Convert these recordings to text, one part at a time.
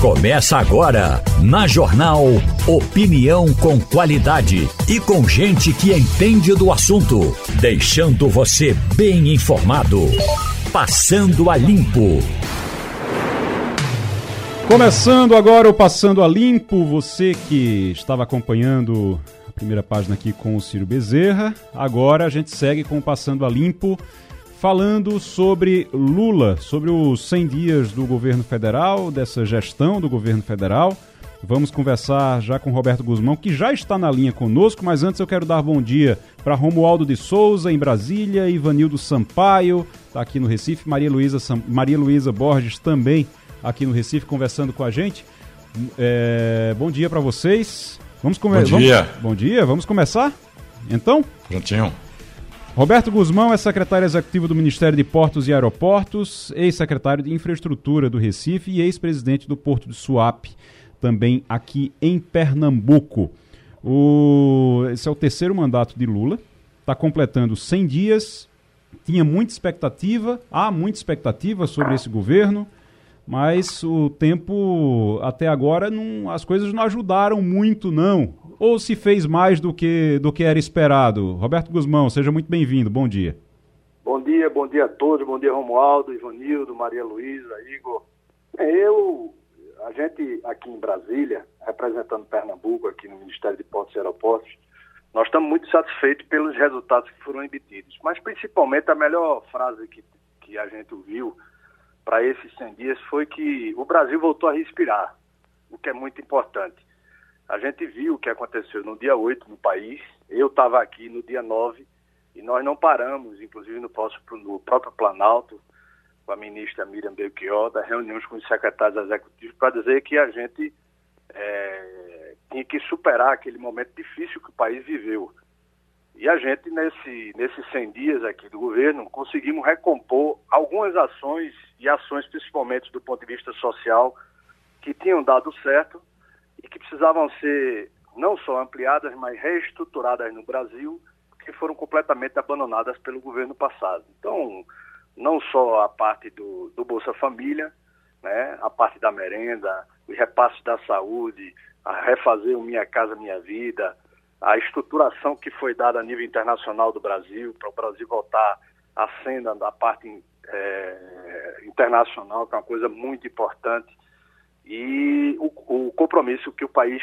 Começa agora, na Jornal Opinião com qualidade e com gente que entende do assunto, deixando você bem informado. Passando a Limpo. Começando agora o Passando a Limpo, você que estava acompanhando a primeira página aqui com o Ciro Bezerra, agora a gente segue com o Passando a Limpo falando sobre Lula, sobre os 100 dias do governo federal, dessa gestão do governo federal. Vamos conversar já com Roberto Guzmão, que já está na linha conosco, mas antes eu quero dar bom dia para Romualdo de Souza, em Brasília, Ivanildo Sampaio, está aqui no Recife, Maria Luísa, Maria Luísa Borges também aqui no Recife, conversando com a gente. É, bom dia para vocês. Vamos começar. Bom dia. Vamos... Bom dia, vamos começar? Então? Prontinho. Roberto Guzmão é secretário executivo do Ministério de Portos e Aeroportos, ex-secretário de Infraestrutura do Recife e ex-presidente do Porto de Suape, também aqui em Pernambuco. O... Esse é o terceiro mandato de Lula, está completando 100 dias, tinha muita expectativa, há muita expectativa sobre esse governo, mas o tempo até agora não, as coisas não ajudaram muito não ou se fez mais do que, do que era esperado? Roberto Guzmão, seja muito bem-vindo, bom dia. Bom dia, bom dia a todos, bom dia Romualdo, Ivanildo, Maria Luísa, Igor. Eu, a gente aqui em Brasília, representando Pernambuco aqui no Ministério de Portos e Aeroportos, nós estamos muito satisfeitos pelos resultados que foram emitidos, mas principalmente a melhor frase que, que a gente ouviu para esses 100 dias foi que o Brasil voltou a respirar, o que é muito importante. A gente viu o que aconteceu no dia 8 no país, eu estava aqui no dia 9 e nós não paramos, inclusive no, próximo, no próprio Planalto, com a ministra Miriam Belchior, das reuniões com os secretários executivos para dizer que a gente é, tinha que superar aquele momento difícil que o país viveu. E a gente, nesse, nesses 100 dias aqui do governo, conseguimos recompor algumas ações e ações, principalmente do ponto de vista social, que tinham dado certo e que precisavam ser não só ampliadas, mas reestruturadas no Brasil, que foram completamente abandonadas pelo governo passado. Então, não só a parte do, do Bolsa Família, né, a parte da merenda, os repasses da saúde, a refazer o Minha Casa Minha Vida, a estruturação que foi dada a nível internacional do Brasil, para o Brasil voltar à cena da parte é, internacional, que é uma coisa muito importante e o, o compromisso que o país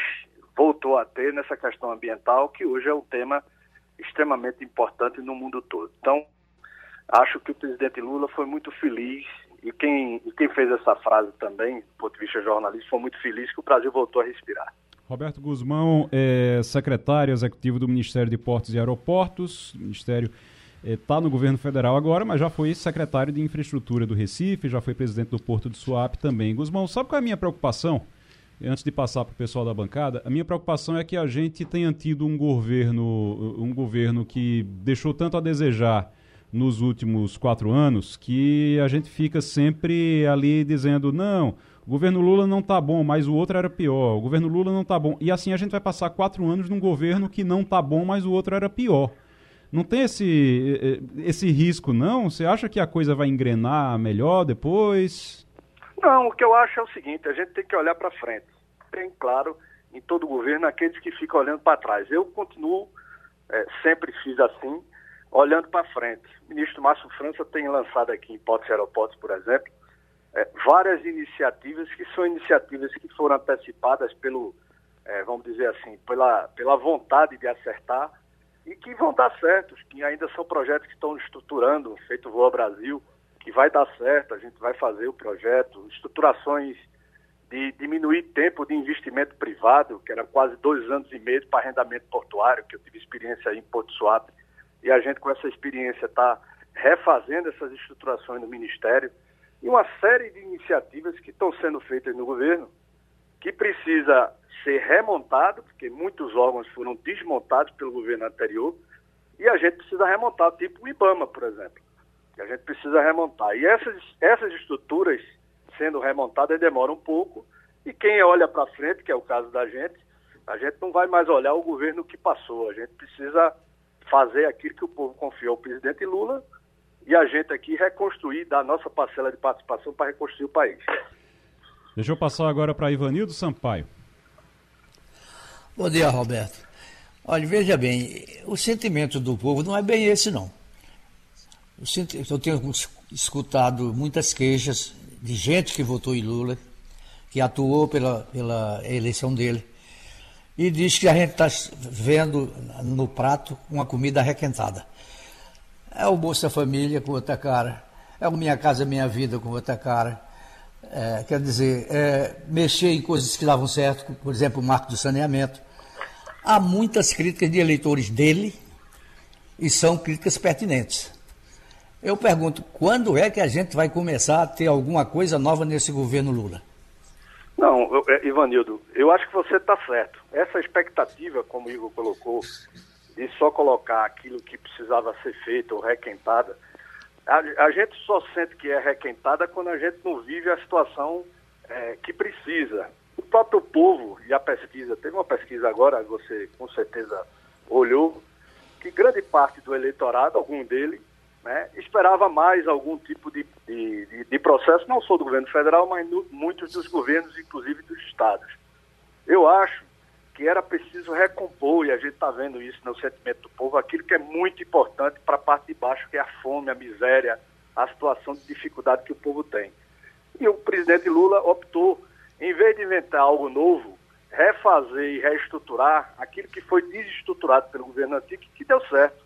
voltou a ter nessa questão ambiental, que hoje é um tema extremamente importante no mundo todo. Então, acho que o presidente Lula foi muito feliz e quem, e quem fez essa frase também, do ponto de vista jornalístico, foi muito feliz que o Brasil voltou a respirar. Roberto Guzmão é secretário executivo do Ministério de Portos e Aeroportos, Ministério está é, no governo federal agora, mas já foi secretário de infraestrutura do Recife, já foi presidente do Porto de Suape também. Guzmão, sabe qual é a minha preocupação? Antes de passar para o pessoal da bancada, a minha preocupação é que a gente tenha tido um governo, um governo que deixou tanto a desejar nos últimos quatro anos que a gente fica sempre ali dizendo não, o governo Lula não está bom, mas o outro era pior. O governo Lula não está bom. E assim a gente vai passar quatro anos num governo que não está bom, mas o outro era pior. Não tem esse, esse risco, não? Você acha que a coisa vai engrenar melhor depois? Não, o que eu acho é o seguinte, a gente tem que olhar para frente. Tem, claro, em todo governo, aqueles que ficam olhando para trás. Eu continuo, é, sempre fiz assim, olhando para frente. O ministro Márcio França tem lançado aqui em Portos e Aeroportos, por exemplo, é, várias iniciativas que são iniciativas que foram antecipadas pelo, é, vamos dizer assim, pela, pela vontade de acertar e que vão dar certo, que ainda são projetos que estão estruturando, feito Voa Brasil, que vai dar certo, a gente vai fazer o projeto, estruturações de diminuir tempo de investimento privado, que era quase dois anos e meio para arrendamento portuário, que eu tive experiência aí em Porto Suape, e a gente com essa experiência está refazendo essas estruturações no Ministério, e uma série de iniciativas que estão sendo feitas no governo, que precisa ser remontado, porque muitos órgãos foram desmontados pelo governo anterior, e a gente precisa remontar, tipo o IBAMA, por exemplo. A gente precisa remontar. E essas, essas estruturas sendo remontadas demoram um pouco, e quem olha para frente, que é o caso da gente, a gente não vai mais olhar o governo que passou, a gente precisa fazer aquilo que o povo confiou ao presidente Lula e a gente aqui reconstruir, dar nossa parcela de participação para reconstruir o país. Deixa eu passar agora para Ivanildo Sampaio. Bom dia, Roberto. Olha, veja bem, o sentimento do povo não é bem esse, não. Eu tenho escutado muitas queixas de gente que votou em Lula, que atuou pela, pela eleição dele, e diz que a gente está vendo no prato uma comida arrequentada. É o Bolsa Família com outra cara, é o Minha Casa Minha Vida com outra cara. É, quer dizer, é, mexer em coisas que davam certo, por exemplo, o marco do saneamento. Há muitas críticas de eleitores dele e são críticas pertinentes. Eu pergunto, quando é que a gente vai começar a ter alguma coisa nova nesse governo Lula? Não, eu, é, Ivanildo, eu acho que você está certo. Essa expectativa, como o Igor colocou, de só colocar aquilo que precisava ser feito ou requentada, a, a gente só sente que é requentada quando a gente não vive a situação é, que precisa. O próprio povo e a pesquisa, teve uma pesquisa agora, você com certeza olhou, que grande parte do eleitorado, algum dele, né, esperava mais algum tipo de, de, de, processo, não só do governo federal, mas no, muitos dos governos, inclusive dos estados. Eu acho que era preciso recompor, e a gente está vendo isso no sentimento do povo, aquilo que é muito importante para a parte de baixo, que é a fome, a miséria, a situação de dificuldade que o povo tem. E o presidente Lula optou, em vez de inventar algo novo, refazer e reestruturar aquilo que foi desestruturado pelo governo antigo, que deu certo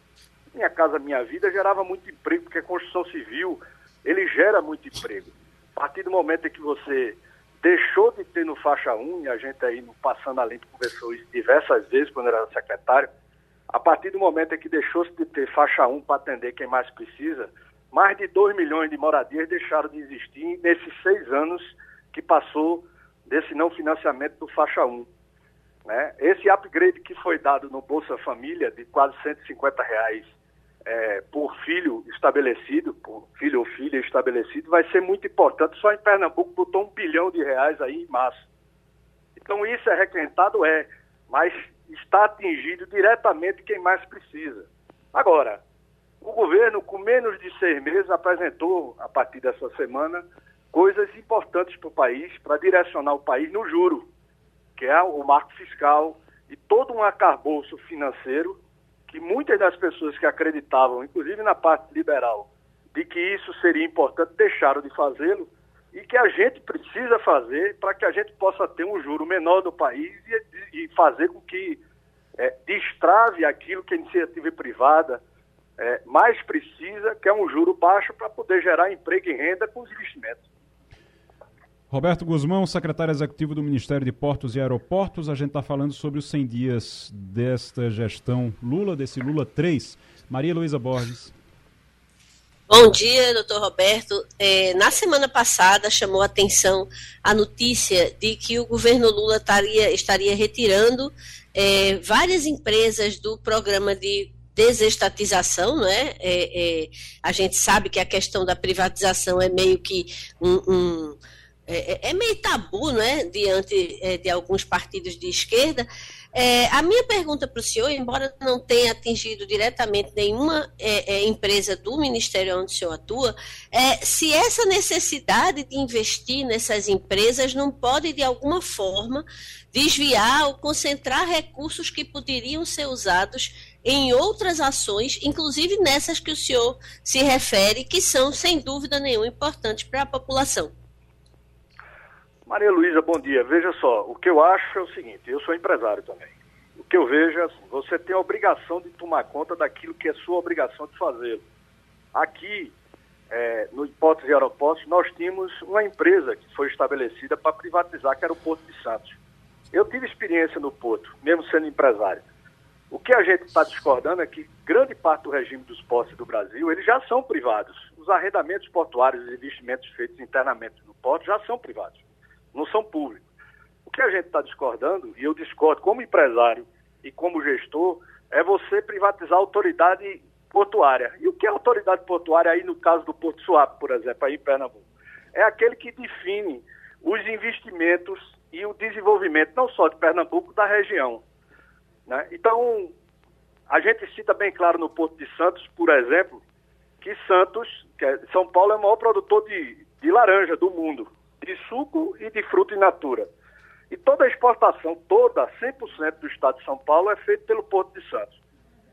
minha Casa Minha Vida gerava muito emprego, porque a construção civil, ele gera muito emprego. A partir do momento em que você deixou de ter no faixa 1, e a gente aí no Passando a Limpo conversou isso diversas vezes quando era secretário, a partir do momento em que deixou-se de ter faixa 1 para atender quem mais precisa, mais de 2 milhões de moradias deixaram de existir nesses seis anos que passou desse não financiamento do faixa 1. Né? Esse upgrade que foi dado no Bolsa Família, de quase 150 reais é, por filho estabelecido, por filho ou filha estabelecido, vai ser muito importante. Só em Pernambuco botou um bilhão de reais aí em março. Então isso é requentado, é, mas está atingido diretamente quem mais precisa. Agora, o governo, com menos de seis meses, apresentou, a partir dessa semana, coisas importantes para o país, para direcionar o país no juro, que é o marco fiscal e todo um arcabouço financeiro que muitas das pessoas que acreditavam, inclusive na parte liberal, de que isso seria importante, deixaram de fazê-lo e que a gente precisa fazer para que a gente possa ter um juro menor no país e, e fazer com que é, destrave aquilo que a iniciativa privada é, mais precisa, que é um juro baixo para poder gerar emprego e renda com os investimentos. Roberto Guzmão, secretário executivo do Ministério de Portos e Aeroportos. A gente está falando sobre os 100 dias desta gestão Lula, desse Lula 3. Maria Luísa Borges. Bom dia, doutor Roberto. É, na semana passada chamou atenção a notícia de que o governo Lula taria, estaria retirando é, várias empresas do programa de desestatização, não é? É, é? A gente sabe que a questão da privatização é meio que um, um é, é, é, meio tabu, né, diante é, de alguns partidos de esquerda. É, a minha pergunta para o senhor, embora não tenha atingido diretamente nenhuma é, é, empresa do ministério onde o senhor atua, é se essa necessidade de investir nessas empresas não pode, de alguma forma, desviar ou concentrar recursos que poderiam ser usados em outras ações, inclusive nessas que o senhor se refere, que são, sem dúvida nenhuma, importantes para a população. Maria Luísa, bom dia. Veja só, o que eu acho é o seguinte, eu sou empresário também. O que eu vejo é assim, você tem a obrigação de tomar conta daquilo que é sua obrigação de fazer. Aqui, é, no hipótese aeroportos, nós tínhamos uma empresa que foi estabelecida para privatizar, que era o Porto de Santos. Eu tive experiência no Porto, mesmo sendo empresário. O que a gente está discordando é que grande parte do regime dos portos do Brasil, eles já são privados. Os arrendamentos portuários e investimentos feitos internamente no porto já são privados não são públicos. O que a gente está discordando, e eu discordo como empresário e como gestor, é você privatizar a autoridade portuária. E o que é autoridade portuária aí no caso do Porto Suape, por exemplo, aí em Pernambuco? É aquele que define os investimentos e o desenvolvimento, não só de Pernambuco, da região. Né? Então, a gente cita bem claro no Porto de Santos, por exemplo, que Santos, que é, São Paulo é o maior produtor de, de laranja do mundo de suco e de fruta in natura. E toda a exportação, toda, 100% do estado de São Paulo é feita pelo Porto de Santos.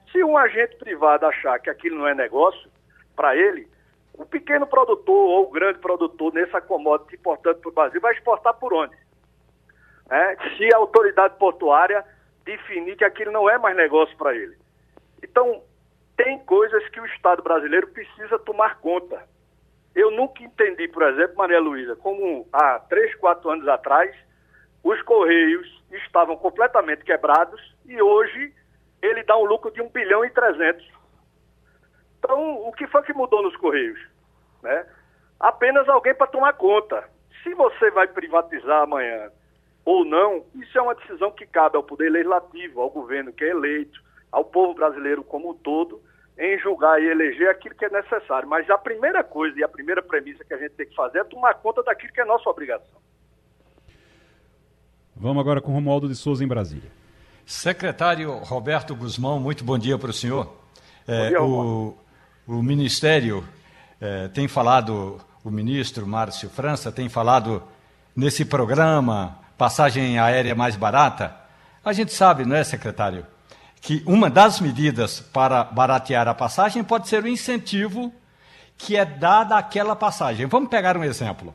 Se um agente privado achar que aquilo não é negócio, para ele, o pequeno produtor ou o grande produtor nessa commodity importante para o Brasil vai exportar por onde? É, se a autoridade portuária definir que aquilo não é mais negócio para ele. Então, tem coisas que o Estado brasileiro precisa tomar conta. Eu nunca entendi, por exemplo, Maria Luísa, como há três, quatro anos atrás, os Correios estavam completamente quebrados e hoje ele dá um lucro de 1 bilhão e 300. Então, o que foi que mudou nos Correios? Né? Apenas alguém para tomar conta. Se você vai privatizar amanhã ou não, isso é uma decisão que cabe ao Poder Legislativo, ao governo que é eleito, ao povo brasileiro como um todo, em julgar e eleger aquilo que é necessário. Mas a primeira coisa e a primeira premissa que a gente tem que fazer é tomar conta daquilo que é nossa obrigação. Vamos agora com o Romualdo de Souza em Brasília. Secretário Roberto Guzmão, muito bom dia para o senhor. É, dia, o, o Ministério é, tem falado, o ministro Márcio França tem falado nesse programa passagem aérea mais barata, a gente sabe, não é, secretário, que uma das medidas para baratear a passagem pode ser o incentivo que é dado àquela passagem. Vamos pegar um exemplo.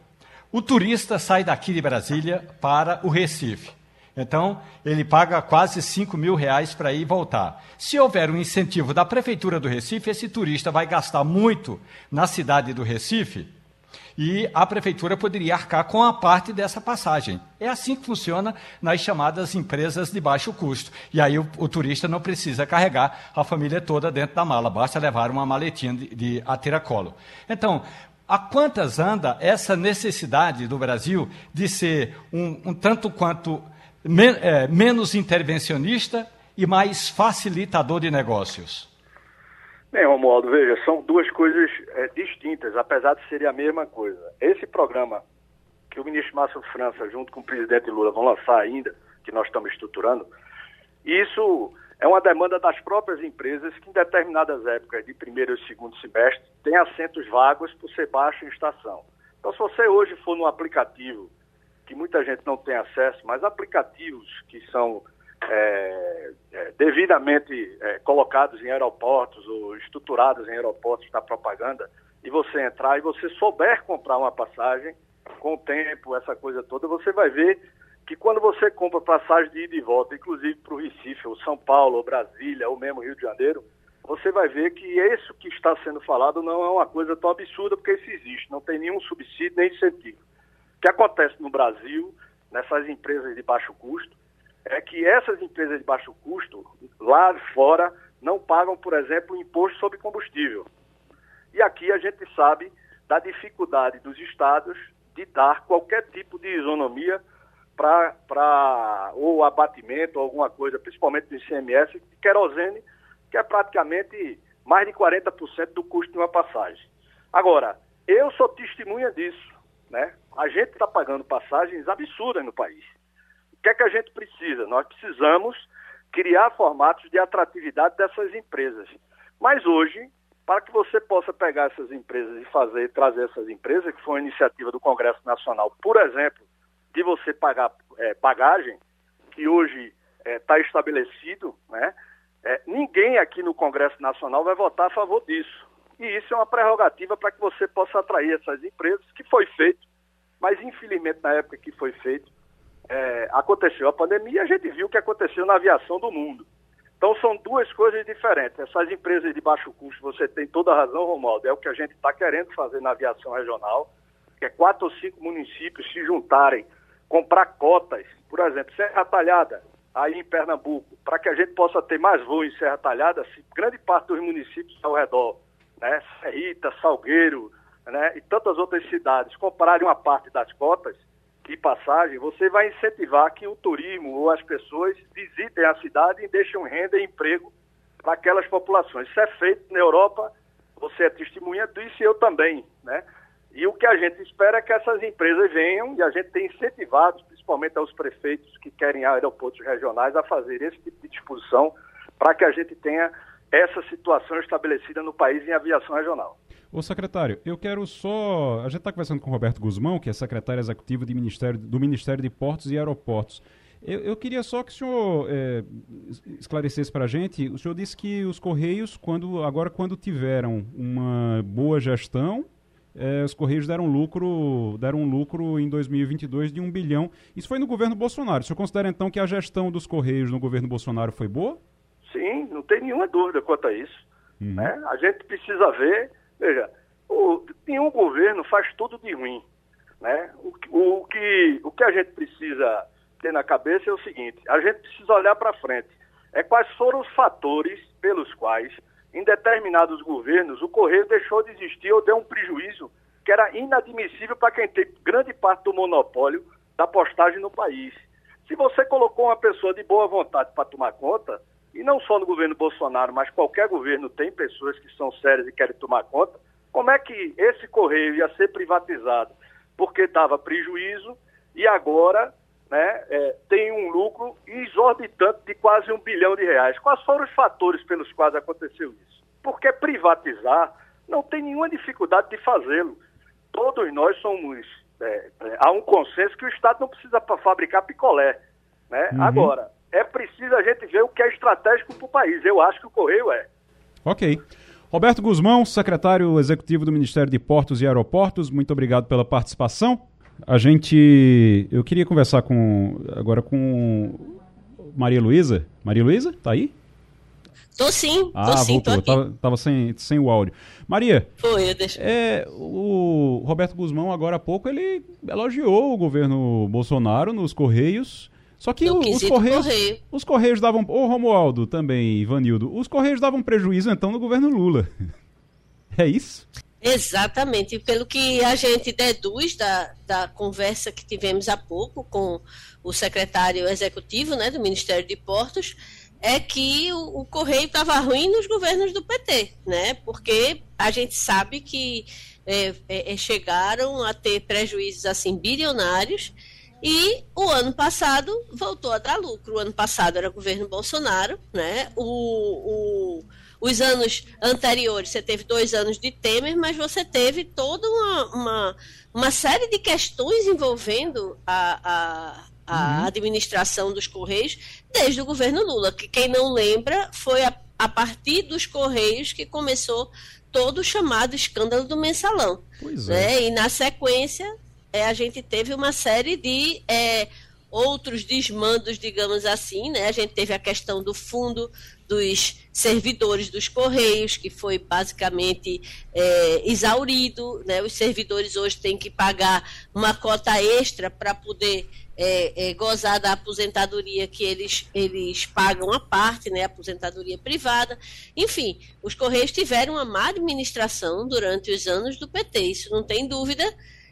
O turista sai daqui de Brasília para o Recife. Então, ele paga quase 5 mil reais para ir e voltar. Se houver um incentivo da Prefeitura do Recife, esse turista vai gastar muito na cidade do Recife e a prefeitura poderia arcar com a parte dessa passagem. É assim que funciona nas chamadas empresas de baixo custo. E aí o, o turista não precisa carregar a família toda dentro da mala, basta levar uma maletinha de, de a tiracolo. Então, a quantas anda essa necessidade do Brasil de ser um, um tanto quanto men, é, menos intervencionista e mais facilitador de negócios? Bem, Romualdo, veja, são duas coisas é, distintas, apesar de serem a mesma coisa. Esse programa que o ministro Márcio França, junto com o presidente Lula, vão lançar ainda, que nós estamos estruturando, isso é uma demanda das próprias empresas que, em determinadas épocas de primeiro e segundo semestre, tem assentos vagos por ser baixo em estação. Então, se você hoje for no aplicativo, que muita gente não tem acesso, mas aplicativos que são é, é, devidamente é, colocados em aeroportos ou estruturados em aeroportos para propaganda, e você entrar e você souber comprar uma passagem com o tempo, essa coisa toda, você vai ver que quando você compra passagem de ida e volta, inclusive para o Recife, ou São Paulo, ou Brasília, ou mesmo Rio de Janeiro, você vai ver que isso que está sendo falado não é uma coisa tão absurda, porque isso existe, não tem nenhum subsídio nem incentivo. O que acontece no Brasil, nessas empresas de baixo custo, é que essas empresas de baixo custo, lá fora, não pagam, por exemplo, imposto sobre combustível. E aqui a gente sabe da dificuldade dos estados de dar qualquer tipo de isonomia para ou abatimento ou alguma coisa, principalmente do ICMS, querosene, que é praticamente mais de 40% do custo de uma passagem. Agora, eu sou testemunha disso. Né? A gente está pagando passagens absurdas no país. O que é que a gente precisa? Nós precisamos criar formatos de atratividade dessas empresas. Mas hoje, para que você possa pegar essas empresas e fazer, trazer essas empresas, que foi uma iniciativa do Congresso Nacional, por exemplo, de você pagar é, bagagem, que hoje está é, estabelecido, né? É, ninguém aqui no Congresso Nacional vai votar a favor disso. E isso é uma prerrogativa para que você possa atrair essas empresas, que foi feito, mas infelizmente na época que foi feito, é, aconteceu a pandemia a gente viu o que aconteceu na aviação do mundo. Então são duas coisas diferentes. Essas empresas de baixo custo, você tem toda a razão, Romualdo, é o que a gente está querendo fazer na aviação regional, que é quatro ou cinco municípios se juntarem, comprar cotas, por exemplo, Serra Talhada, aí em Pernambuco, para que a gente possa ter mais voo em Serra Talhada, se grande parte dos municípios ao redor, né, Serrita, Salgueiro, né, e tantas outras cidades, comprarem uma parte das cotas, de passagem, você vai incentivar que o turismo ou as pessoas visitem a cidade e deixem renda e emprego para aquelas populações. Isso é feito na Europa, você é testemunha disso e eu também, né? E o que a gente espera é que essas empresas venham e a gente tem incentivado, principalmente aos prefeitos que querem aeroportos regionais, a fazer esse tipo de disposição para que a gente tenha essa situação estabelecida no país em aviação regional. Ô secretário, eu quero só. A gente está conversando com o Roberto Guzmão, que é secretário executivo Ministério, do Ministério de Portos e Aeroportos. Eu, eu queria só que o senhor é, esclarecesse para a gente. O senhor disse que os Correios, quando, agora quando tiveram uma boa gestão, é, os Correios deram lucro, deram um lucro em 2022 de um bilhão. Isso foi no governo Bolsonaro. O senhor considera então que a gestão dos Correios no governo Bolsonaro foi boa? Sim, não tem nenhuma dúvida quanto a isso. Uhum. Né? A gente precisa ver Veja, o, nenhum governo faz tudo de ruim. Né? O, o, que, o que a gente precisa ter na cabeça é o seguinte: a gente precisa olhar para frente. É quais foram os fatores pelos quais, em determinados governos, o Correio deixou de existir ou deu um prejuízo que era inadmissível para quem tem grande parte do monopólio da postagem no país. Se você colocou uma pessoa de boa vontade para tomar conta, e não só no governo Bolsonaro, mas qualquer governo tem pessoas que são sérias e querem tomar conta, como é que esse correio ia ser privatizado? Porque dava prejuízo e agora né, é, tem um lucro exorbitante de quase um bilhão de reais. Quais foram os fatores pelos quais aconteceu isso? Porque privatizar não tem nenhuma dificuldade de fazê-lo. Todos nós somos. É, é, há um consenso que o Estado não precisa fabricar picolé. Né? Uhum. Agora, é preciso a gente ver o que é estratégico para o país. Eu acho que o Correio é. Ok. Roberto Guzmão, secretário executivo do Ministério de Portos e Aeroportos, muito obrigado pela participação. A gente. Eu queria conversar com agora com Maria Luísa. Maria Luísa, tá aí? Tô sim, ah, sim, voltou. tô Tava, tava, sem, sem o áudio. Maria. Foi, eu deixo. É, o Roberto Guzmão, agora há pouco, ele elogiou o governo Bolsonaro nos Correios só que o, os Correios. Correio. Os Correios davam. Ô, Romualdo também, Ivanildo. Os Correios davam prejuízo, então, no governo Lula. é isso? Exatamente. Pelo que a gente deduz da, da conversa que tivemos há pouco com o secretário executivo né, do Ministério de Portos, é que o, o Correio estava ruim nos governos do PT, né? Porque a gente sabe que é, é, chegaram a ter prejuízos assim bilionários e o ano passado voltou a dar lucro. O ano passado era governo Bolsonaro, né? O, o, os anos anteriores, você teve dois anos de Temer, mas você teve toda uma, uma, uma série de questões envolvendo a, a, a uhum. administração dos Correios desde o governo Lula. Que quem não lembra foi a, a partir dos Correios que começou todo o chamado escândalo do mensalão. Pois né? é. E na sequência é, a gente teve uma série de é, outros desmandos, digamos assim, né? A gente teve a questão do fundo dos servidores dos Correios, que foi basicamente é, exaurido, né? Os servidores hoje têm que pagar uma cota extra para poder é, é, gozar da aposentadoria que eles, eles pagam a parte, né, aposentadoria privada. Enfim, os Correios tiveram uma má administração durante os anos do PT, isso não tem dúvida.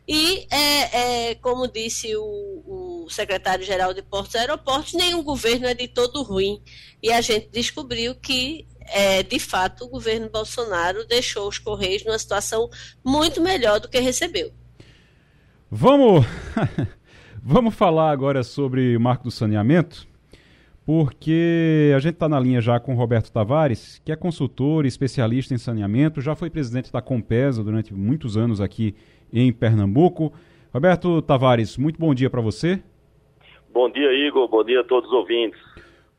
E, é, é, como disse o, o secretário-geral de Portos e Aeroportos, nenhum governo é de todo ruim. E a gente descobriu que, é, de fato, o governo Bolsonaro deixou os Correios numa situação muito melhor do que recebeu. Vamos, vamos falar agora sobre o marco do saneamento, porque a gente está na linha já com Roberto Tavares, que é consultor e especialista em saneamento, já foi presidente da Compesa durante muitos anos aqui em Pernambuco. Roberto Tavares, muito bom dia para você. Bom dia, Igor. Bom dia a todos os ouvintes.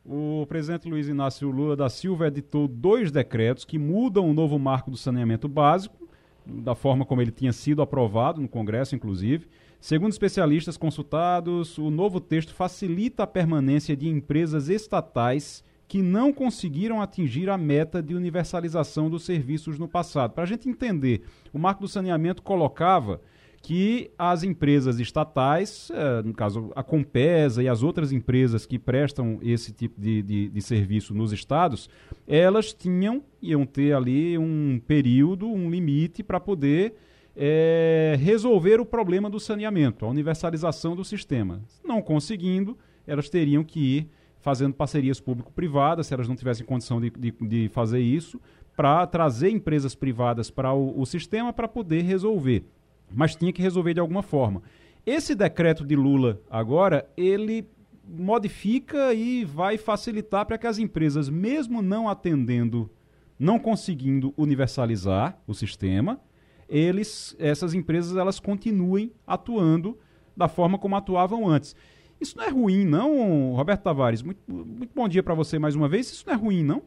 O presidente Luiz Inácio Lula da Silva editou dois decretos que mudam o novo marco do saneamento básico, da forma como ele tinha sido aprovado no Congresso, inclusive. Segundo especialistas consultados, o novo texto facilita a permanência de empresas estatais que não conseguiram atingir a meta de universalização dos serviços no passado. Para a gente entender, o Marco do Saneamento colocava que as empresas estatais, eh, no caso a Compesa e as outras empresas que prestam esse tipo de, de, de, serviço nos estados, elas tinham, iam ter ali um período, um limite para poder é, resolver o problema do saneamento, a universalização do sistema. Não conseguindo, elas teriam que ir fazendo parcerias público-privadas, se elas não tivessem condição de, de, de fazer isso, para trazer empresas privadas para o, o sistema para poder resolver. Mas tinha que resolver de alguma forma. Esse decreto de Lula agora, ele modifica e vai facilitar para que as empresas, mesmo não atendendo, não conseguindo universalizar o sistema, eles, essas empresas elas continuem atuando da forma como atuavam antes. Isso não é ruim, não, Roberto Tavares? Muito, muito bom dia para você mais uma vez. Isso não é ruim, não?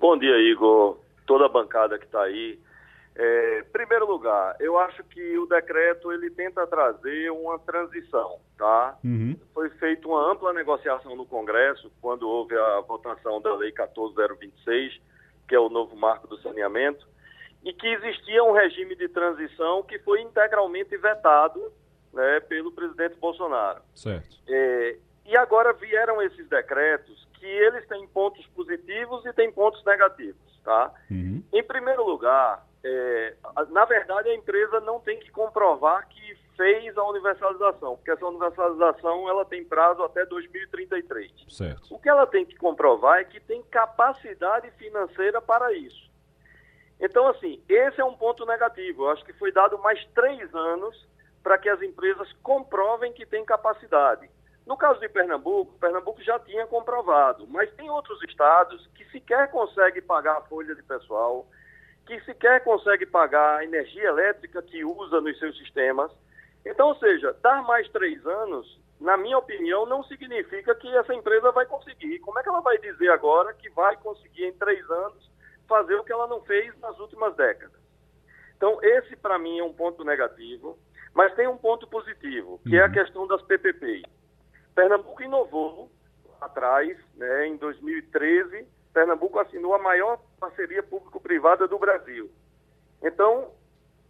Bom dia, Igor. Toda a bancada que está aí. É, primeiro lugar, eu acho que o decreto ele tenta trazer uma transição, tá? Uhum. Foi feita uma ampla negociação no Congresso quando houve a votação da Lei 14026, que é o novo marco do saneamento, e que existia um regime de transição que foi integralmente vetado né, pelo presidente Bolsonaro. Certo. É, e agora vieram esses decretos que eles têm pontos positivos e têm pontos negativos, tá? Uhum. Em primeiro lugar, é, na verdade, a empresa não tem que comprovar que fez a universalização, porque essa universalização ela tem prazo até 2033. Certo. O que ela tem que comprovar é que tem capacidade financeira para isso. Então, assim, esse é um ponto negativo. Eu acho que foi dado mais três anos para que as empresas comprovem que têm capacidade. No caso de Pernambuco, Pernambuco já tinha comprovado, mas tem outros estados que sequer conseguem pagar a folha de pessoal, que sequer consegue pagar a energia elétrica que usa nos seus sistemas. Então, ou seja, dar mais três anos, na minha opinião, não significa que essa empresa vai conseguir. Como é que ela vai dizer agora que vai conseguir em três anos fazer o que ela não fez nas últimas décadas? Então, esse para mim é um ponto negativo, mas tem um ponto positivo, que é a uhum. questão das PPPs. Pernambuco inovou atrás, né, em 2013, Pernambuco assinou a maior parceria público-privada do Brasil. Então,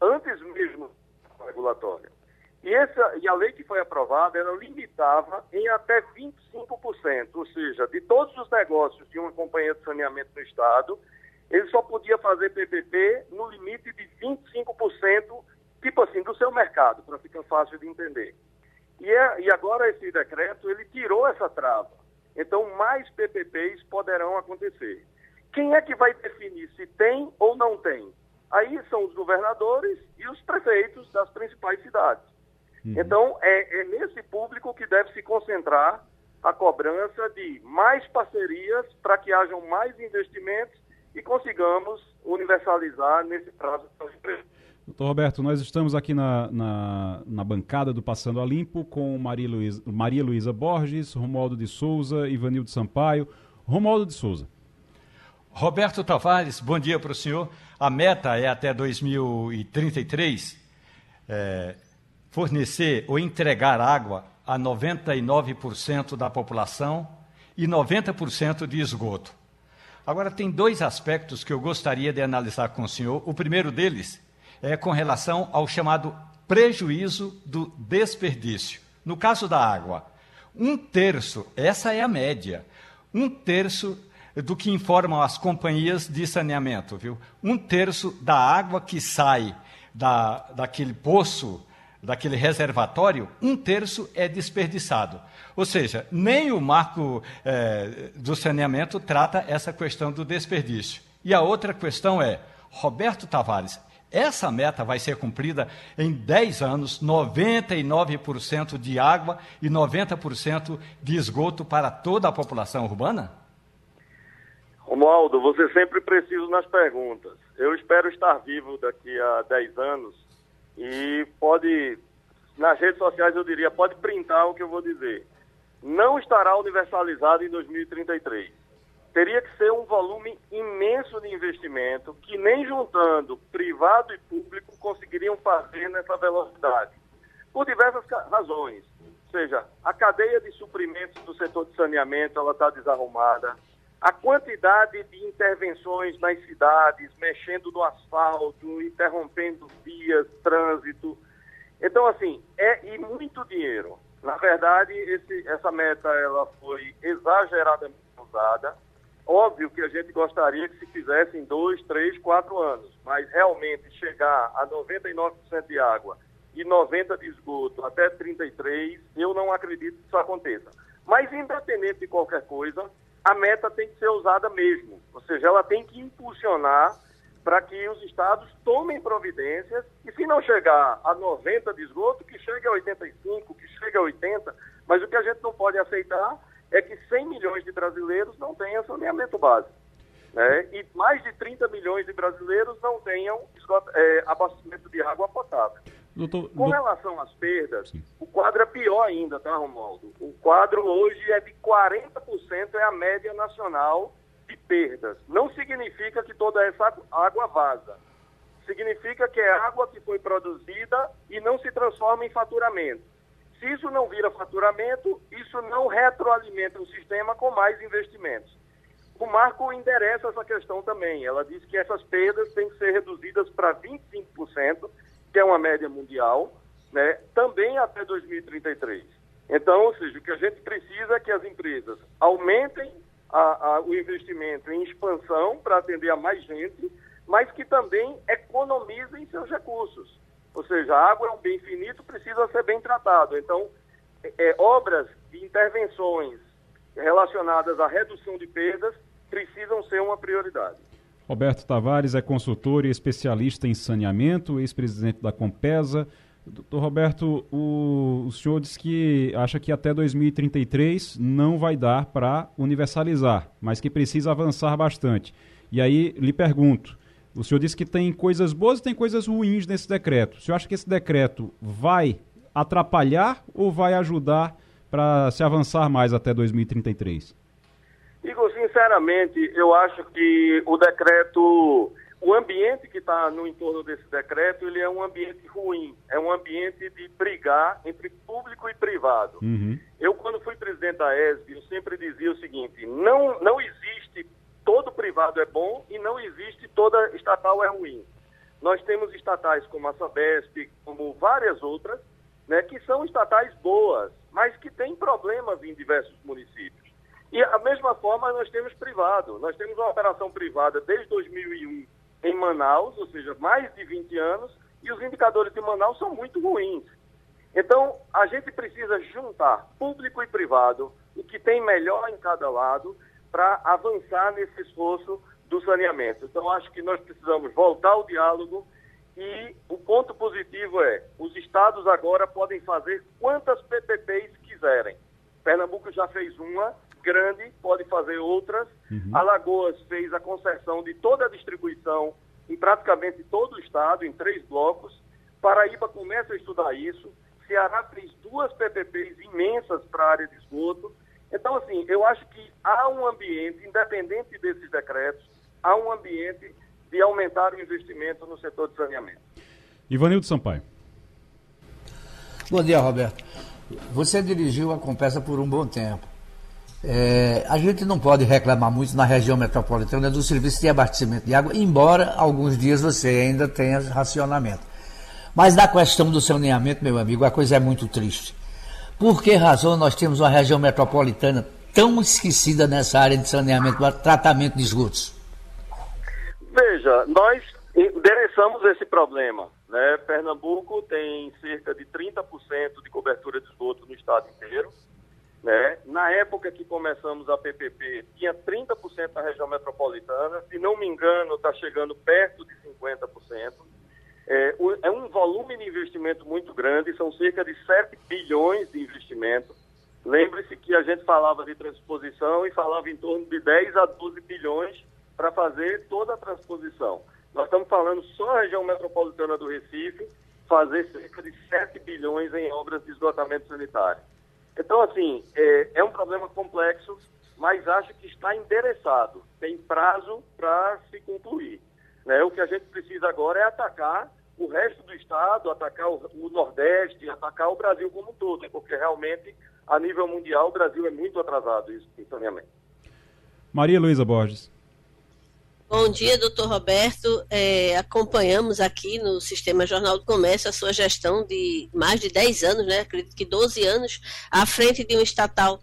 antes mesmo da regulatória. E, essa, e a lei que foi aprovada, ela limitava em até 25%, ou seja, de todos os negócios de uma companhia de saneamento no Estado, ele só podia fazer PPP no limite de 25%, tipo assim, do seu mercado, para ficar fácil de entender. E, é, e agora esse decreto, ele tirou essa trava. Então, mais PPPs poderão acontecer. Quem é que vai definir se tem ou não tem? Aí são os governadores e os prefeitos das principais cidades. Uhum. Então, é, é nesse público que deve se concentrar a cobrança de mais parcerias para que hajam mais investimentos e consigamos universalizar nesse prazo das empresas. Doutor Roberto, nós estamos aqui na, na, na, bancada do Passando a Limpo com Maria Luísa, Maria Luísa Borges, Romualdo de Souza, Ivanildo Sampaio. Romualdo de Souza. Roberto Tavares, bom dia para o senhor. A meta é até 2033 é, fornecer ou entregar água a 99% da população e 90% de esgoto. Agora, tem dois aspectos que eu gostaria de analisar com o senhor. O primeiro deles é com relação ao chamado prejuízo do desperdício. No caso da água, um terço, essa é a média, um terço do que informam as companhias de saneamento, viu? Um terço da água que sai da, daquele poço, daquele reservatório, um terço é desperdiçado. Ou seja, nem o marco eh, do saneamento trata essa questão do desperdício. E a outra questão é, Roberto Tavares, essa meta vai ser cumprida em 10 anos, 99% de água e 90% de esgoto para toda a população urbana? Romualdo, você sempre precisa nas perguntas. Eu espero estar vivo daqui a 10 anos e pode, nas redes sociais eu diria, pode printar o que eu vou dizer. Não estará universalizado em 2033 teria que ser um volume imenso de investimento que nem juntando privado e público conseguiriam fazer nessa velocidade. Por diversas razões. Ou seja, a cadeia de suprimentos do setor de saneamento ela está desarrumada. A quantidade de intervenções nas cidades, mexendo no asfalto, interrompendo vias, trânsito. Então, assim, é e muito dinheiro. Na verdade, esse, essa meta ela foi exageradamente usada Óbvio que a gente gostaria que se fizesse em dois, três, quatro anos, mas realmente chegar a 99% de água e 90% de esgoto até 33, eu não acredito que isso aconteça. Mas independente de qualquer coisa, a meta tem que ser usada mesmo, ou seja, ela tem que impulsionar para que os estados tomem providências e se não chegar a 90 de esgoto, que chegue a 85, que chegue a 80, mas o que a gente não pode aceitar é que 100 milhões de brasileiros não têm saneamento básico. Né? E mais de 30 milhões de brasileiros não tenham é, abastecimento de água potável. Doutor, Com relação às perdas, Sim. o quadro é pior ainda, tá, Romualdo? O quadro hoje é de 40%, é a média nacional de perdas. Não significa que toda essa água vaza. Significa que é água que foi produzida e não se transforma em faturamento. Se isso não vira faturamento, isso não retroalimenta o sistema com mais investimentos. O marco endereça essa questão também. Ela diz que essas perdas têm que ser reduzidas para 25%, que é uma média mundial, né, também até 2033. Então, ou seja, o que a gente precisa é que as empresas aumentem a, a, o investimento em expansão para atender a mais gente, mas que também economizem seus recursos. Ou seja, a água é um bem finito, precisa ser bem tratado. Então, é, é obras e intervenções relacionadas à redução de perdas precisam ser uma prioridade. Roberto Tavares é consultor e especialista em saneamento, ex-presidente da Compesa. Doutor Roberto, o, o, senhor disse que acha que até 2033 não vai dar para universalizar, mas que precisa avançar bastante. E aí lhe pergunto: o senhor disse que tem coisas boas e tem coisas ruins nesse decreto. O senhor acha que esse decreto vai atrapalhar ou vai ajudar para se avançar mais até 2033? Igor, sinceramente, eu acho que o decreto, o ambiente que está no entorno desse decreto, ele é um ambiente ruim, é um ambiente de brigar entre público e privado. Uhum. Eu, quando fui presidente da ESB, eu sempre dizia o seguinte, não, não existe todo privado é bom e não existe toda estatal é ruim. Nós temos estatais como a Sabesp, como várias outras, né, que são estatais boas, mas que têm problemas em diversos municípios. E a mesma forma nós temos privado. Nós temos uma operação privada desde 2001 em Manaus, ou seja, mais de 20 anos, e os indicadores de Manaus são muito ruins. Então, a gente precisa juntar público e privado, o que tem melhor em cada lado, para avançar nesse esforço do saneamento. Então, acho que nós precisamos voltar ao diálogo e o ponto positivo é, os estados agora podem fazer quantas PPPs quiserem. Pernambuco já fez uma, grande pode fazer outras. Uhum. Alagoas fez a concessão de toda a distribuição em praticamente todo o estado, em três blocos. Paraíba começa a estudar isso. Ceará fez duas PPPs imensas para a área de esgoto. Então, assim, eu acho que há um ambiente, independente desses decretos, há um ambiente de aumentar o investimento no setor de saneamento. Ivanildo Sampaio. Bom dia, Roberto. Você dirigiu a Compesa por um bom tempo. É, a gente não pode reclamar muito na região metropolitana do serviço de abastecimento de água, embora alguns dias você ainda tenha racionamento. Mas na questão do saneamento, meu amigo, a coisa é muito triste. Por que razão nós temos uma região metropolitana tão esquecida nessa área de saneamento, tratamento de esgotos? Veja, nós endereçamos esse problema. Né? Pernambuco tem cerca de 30% de cobertura de esgoto no estado inteiro. Né? Na época que começamos a PPP, tinha 30% na região metropolitana, se não me engano, está chegando perto de 50%. É, é um volume de investimento muito grande, são cerca de 7 bilhões de investimento. Lembre-se que a gente falava de transposição e falava em torno de 10 a 12 bilhões para fazer toda a transposição. Nós estamos falando só a região metropolitana do Recife, fazer cerca de 7 bilhões em obras de esgotamento sanitário. Então, assim, é, é um problema complexo, mas acho que está endereçado. Tem prazo para se concluir. Né? O que a gente precisa agora é atacar o resto do estado, atacar o, o, Nordeste, atacar o Brasil como um todo, porque realmente, a nível mundial, o Brasil é muito atrasado isso, em saneamento. Maria Luísa Borges. Bom dia, doutor Roberto. É, acompanhamos aqui no Sistema Jornal do Comércio a sua gestão de mais de 10 anos, né? acredito que 12 anos, à frente de um estatal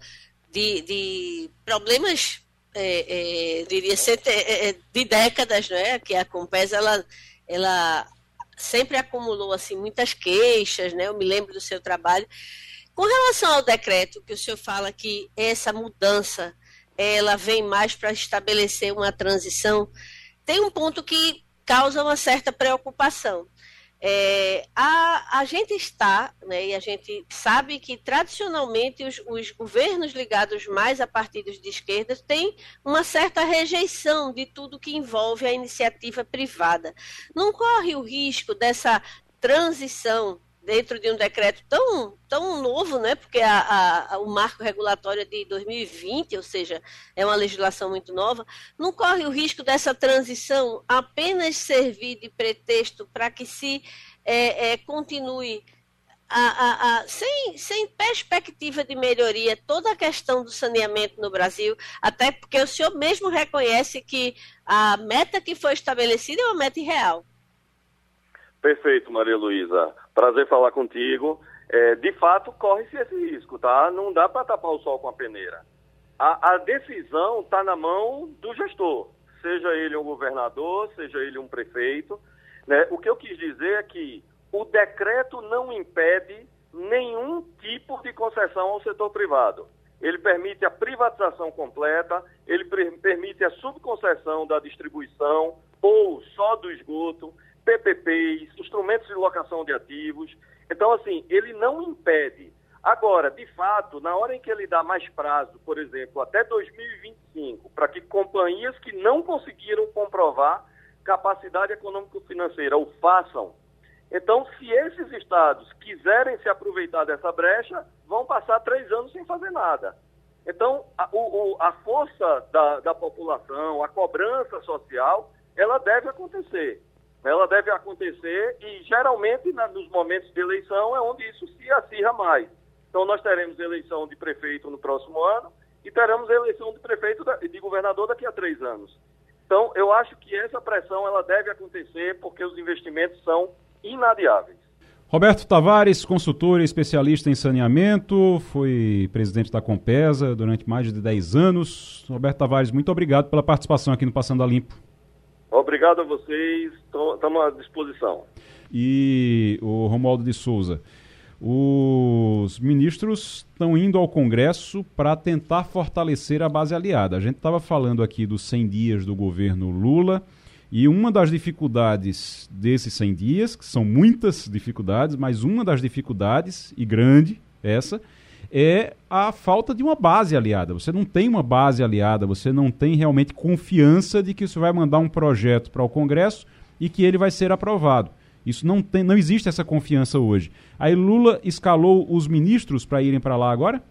de, de problemas, é, é, diria é, é, de décadas, né? que a Compesa ela, ela sempre acumulou assim, muitas queixas, né? eu me lembro do seu trabalho. Com relação ao decreto que o senhor fala que essa mudança ela vem mais para estabelecer uma transição, tem um ponto que causa uma certa preocupação. É, a, a gente está, né, e a gente sabe que tradicionalmente os, os, governos ligados mais a partidos de esquerda têm uma certa rejeição de tudo que envolve a iniciativa privada. Não corre o risco dessa transição dentro de um decreto tão, tão novo, né? Porque a, a, o marco regulatório é de 2020, ou seja, é uma legislação muito nova, não corre o risco dessa transição apenas servir de pretexto para que se é, é, continue a, a, sem, sem perspectiva de melhoria toda a questão do saneamento no Brasil, até porque o senhor mesmo reconhece que a meta que foi estabelecida é uma meta irreal. Perfeito, Maria Luísa. Prazer falar contigo. É, de fato, corre-se esse risco, tá? Não dá para tapar o sol com a peneira. A, a decisão está na mão do gestor, seja ele um governador, seja ele um prefeito. Né? O que eu quis dizer é que o decreto não impede nenhum tipo de concessão ao setor privado. Ele permite a privatização completa, ele permite a subconcessão da distribuição ou só do esgoto, PPPs, instrumentos de locação de ativos. Então, assim, ele não impede. Agora, de fato, na hora em que ele dá mais prazo, por exemplo, até 2025, para que companhias que não conseguiram comprovar capacidade econômico-financeira o façam, então, se esses estados quiserem se aproveitar dessa brecha, vão passar três anos sem fazer nada. Então, a, o, a força da, da população, a cobrança social, ela deve acontecer ela deve acontecer e geralmente na, nos momentos de eleição é onde isso se acirra mais. Então nós teremos eleição de prefeito no próximo ano e teremos eleição de prefeito e de governador daqui a três anos. Então eu acho que essa pressão ela deve acontecer porque os investimentos são inadiáveis. Roberto Tavares, consultor e especialista em saneamento, foi presidente da Compesa durante mais de 10 anos. Roberto Tavares, muito obrigado pela participação aqui no Passando a Limpo. Obrigado a vocês, estamos à disposição. E o Romualdo de Souza, os ministros estão indo ao Congresso para tentar fortalecer a base aliada. A gente estava falando aqui dos 100 dias do governo Lula e uma das dificuldades desses 100 dias, que são muitas dificuldades, mas uma das dificuldades, e grande essa, é a falta de uma base aliada. Você não tem uma base aliada, você não tem realmente confiança de que isso vai mandar um projeto para o Congresso e que ele vai ser aprovado. Isso não tem, não existe essa confiança hoje. Aí Lula escalou os ministros para irem para lá agora?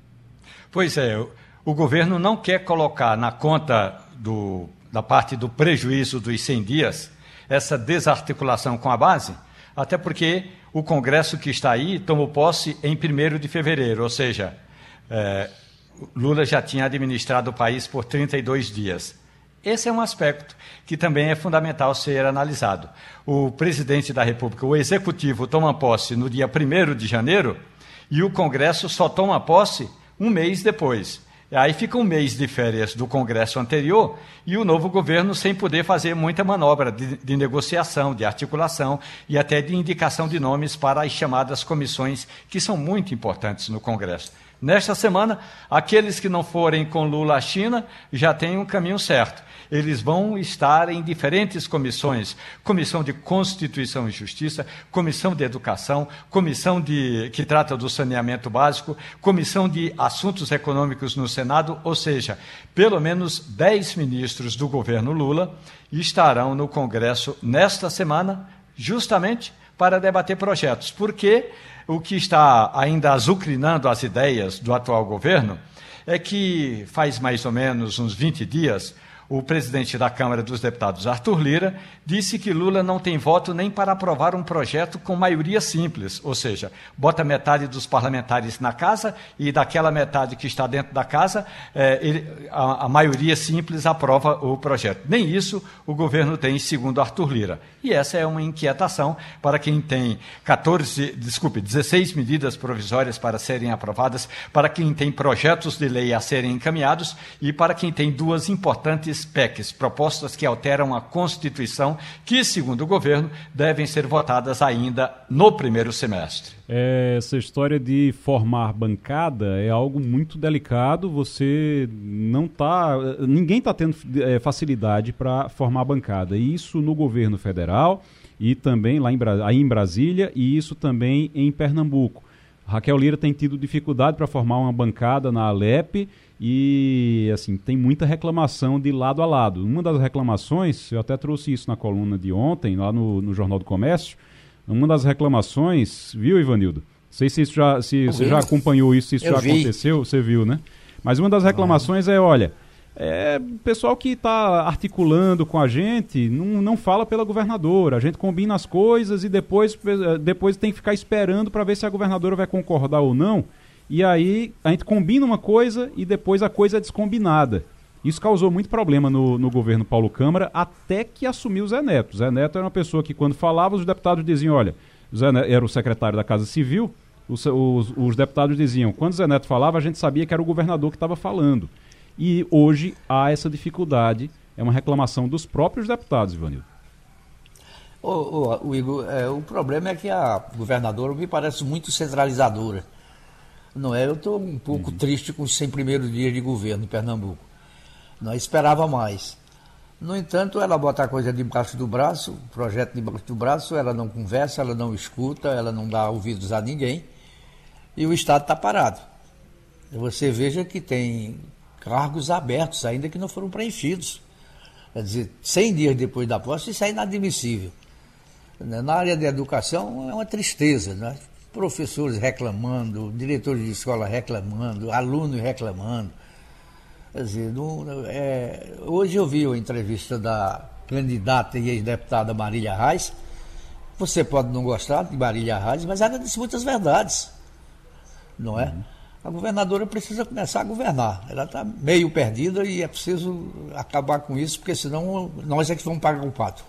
Pois é, o governo não quer colocar na conta do, da parte do prejuízo dos 100 dias essa desarticulação com a base, até porque o Congresso que está aí tomou posse em 1 de fevereiro, ou seja, é, Lula já tinha administrado o país por 32 dias. Esse é um aspecto que também é fundamental ser analisado. O presidente da República, o executivo, toma posse no dia 1 de janeiro e o Congresso só toma posse um mês depois. Aí fica um mês de férias do Congresso anterior e o novo governo sem poder fazer muita manobra de, de, negociação, de articulação e até de indicação de nomes para as chamadas comissões, que são muito importantes no Congresso. Nesta semana, aqueles que não forem com Lula à China já têm um caminho certo eles vão estar em diferentes comissões: comissão de Constituição e Justiça, comissão de Educação, comissão de, que trata do saneamento básico, comissão de Assuntos Econômicos no Senado, ou seja, pelo menos dez ministros do governo Lula estarão no Congresso nesta semana, justamente para debater projetos. Porque o que está ainda azucrinando as ideias do atual governo é que faz mais ou menos uns 20 dias o presidente da Câmara dos Deputados, Arthur Lira, disse que Lula não tem voto nem para aprovar um projeto com maioria simples, ou seja, bota metade dos parlamentares na casa e daquela metade que está dentro da casa, eh, ele, a, a, maioria simples aprova o projeto. Nem isso o governo tem, segundo Arthur Lira. E essa é uma inquietação para quem tem 14, desculpe, 16 medidas provisórias para serem aprovadas, para quem tem projetos de lei a serem encaminhados e para quem tem duas importantes PECs, propostas que alteram a Constituição que, segundo o governo, devem ser votadas ainda no primeiro semestre. Essa história de formar bancada é algo muito delicado. Você não está. Ninguém está tendo é, facilidade para formar bancada. E isso no governo federal e também lá em, aí em Brasília e isso também em Pernambuco. Raquel Lira tem tido dificuldade para formar uma bancada na Alep e assim tem muita reclamação de lado a lado. Uma das reclamações, eu até trouxe isso na coluna de ontem, lá no, no Jornal do Comércio, uma das reclamações, viu, Ivanildo? Não sei se isso já, se você já acompanhou isso, se isso eu já vi. aconteceu, você viu, né? Mas uma das reclamações é, olha, é, o pessoal que está articulando com a gente não, não fala pela governadora. A gente combina as coisas e depois, depois tem que ficar esperando para ver se a governadora vai concordar ou não. E aí a gente combina uma coisa e depois a coisa é descombinada. Isso causou muito problema no, no governo Paulo Câmara até que assumiu o Zé Neto. Zé Neto era uma pessoa que, quando falava, os deputados diziam: olha, Zé Neto era o secretário da Casa Civil, os, os, os deputados diziam: quando Zé Neto falava, a gente sabia que era o governador que estava falando. E hoje há essa dificuldade, é uma reclamação dos próprios deputados, Ivanildo. O, o, o Igor, é, o problema é que a governadora me parece muito centralizadora. Não é? Eu estou um pouco uhum. triste com os 100 primeiros dias de governo em Pernambuco. Não esperava mais. No entanto, ela bota a coisa debaixo do braço, o projeto debaixo do braço, ela não conversa, ela não escuta, ela não dá ouvidos a ninguém e o Estado está parado. Você veja que tem cargos abertos ainda que não foram preenchidos. Quer dizer, 100 dias depois da posse, isso é inadmissível. Na área da educação é uma tristeza, né? Professores reclamando, diretores de escola reclamando, alunos reclamando. Quer dizer, não, é, hoje eu vi a entrevista da candidata e ex-deputada Marília Reis. Você pode não gostar de Marília Reis, mas ela disse muitas verdades, não é? Uhum a governadora precisa começar a governar. Ela está meio perdida e é preciso acabar com isso, porque senão nós é que vamos pagar o pato.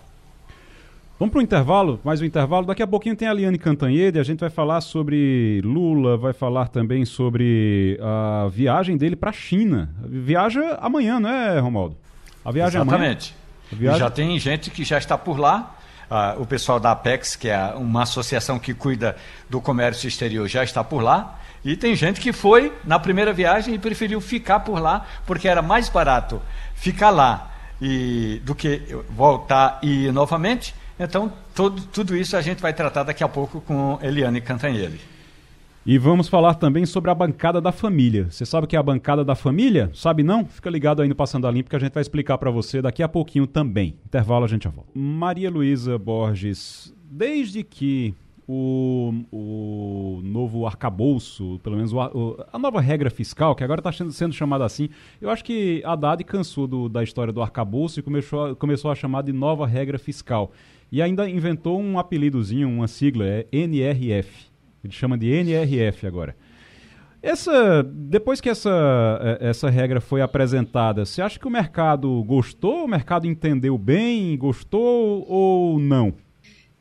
Vamos para o intervalo, mais um intervalo. Daqui a pouquinho tem a Liane Cantanhede, a gente vai falar sobre Lula, vai falar também sobre a viagem dele para a China. Viaja amanhã, não é, Romaldo? A viagem Exatamente. amanhã. Viagem... Já tem gente que já está por lá. Uh, o pessoal da Apex, que é uma associação que cuida do comércio exterior, já está por lá. E tem gente que foi na primeira viagem e preferiu ficar por lá, porque era mais barato ficar lá e, do que voltar e ir novamente. Então, todo, tudo isso a gente vai tratar daqui a pouco com Eliane Cantanhede. E vamos falar também sobre a bancada da família. Você sabe o que é a bancada da família? Sabe não? Fica ligado aí no Passando a Limpo que a gente vai explicar para você daqui a pouquinho também. Intervalo, a gente já volta. Maria Luísa Borges, desde que o, o novo arcabouço, pelo menos o, o, a nova regra fiscal, que agora está sendo, sendo chamada assim. Eu acho que a Haddad cansou do, da história do arcabouço e começou, começou a chamar de nova regra fiscal. E ainda inventou um apelidozinho, uma sigla, é NRF. Ele chama de NRF agora. Essa, depois que essa, é, essa regra foi apresentada, você acha que o mercado gostou? O mercado entendeu bem, gostou ou não?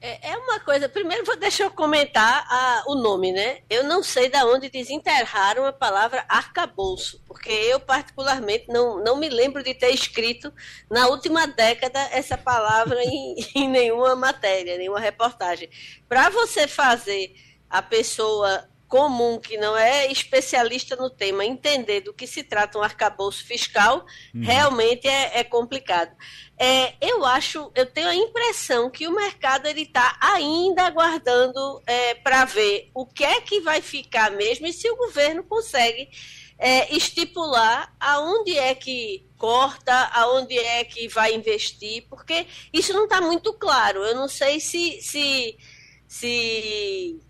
É, é uma coisa. Primeiro, vou deixar eu comentar a, o nome, né? Eu não sei de onde desenterraram a palavra arcabouço, porque eu, particularmente, não, não me lembro de ter escrito na última década essa palavra em, em nenhuma matéria, nenhuma reportagem. Para você fazer a pessoa comum, que não é especialista no tema, entender do que se trata um arcabouço fiscal, uhum. realmente é, é complicado. É, eu acho, eu tenho a impressão que o mercado ele está ainda aguardando é, para ver o que é que vai ficar mesmo e se o governo consegue é, estipular aonde é que corta, aonde é que vai investir, porque isso não está muito claro. Eu não sei se, se, se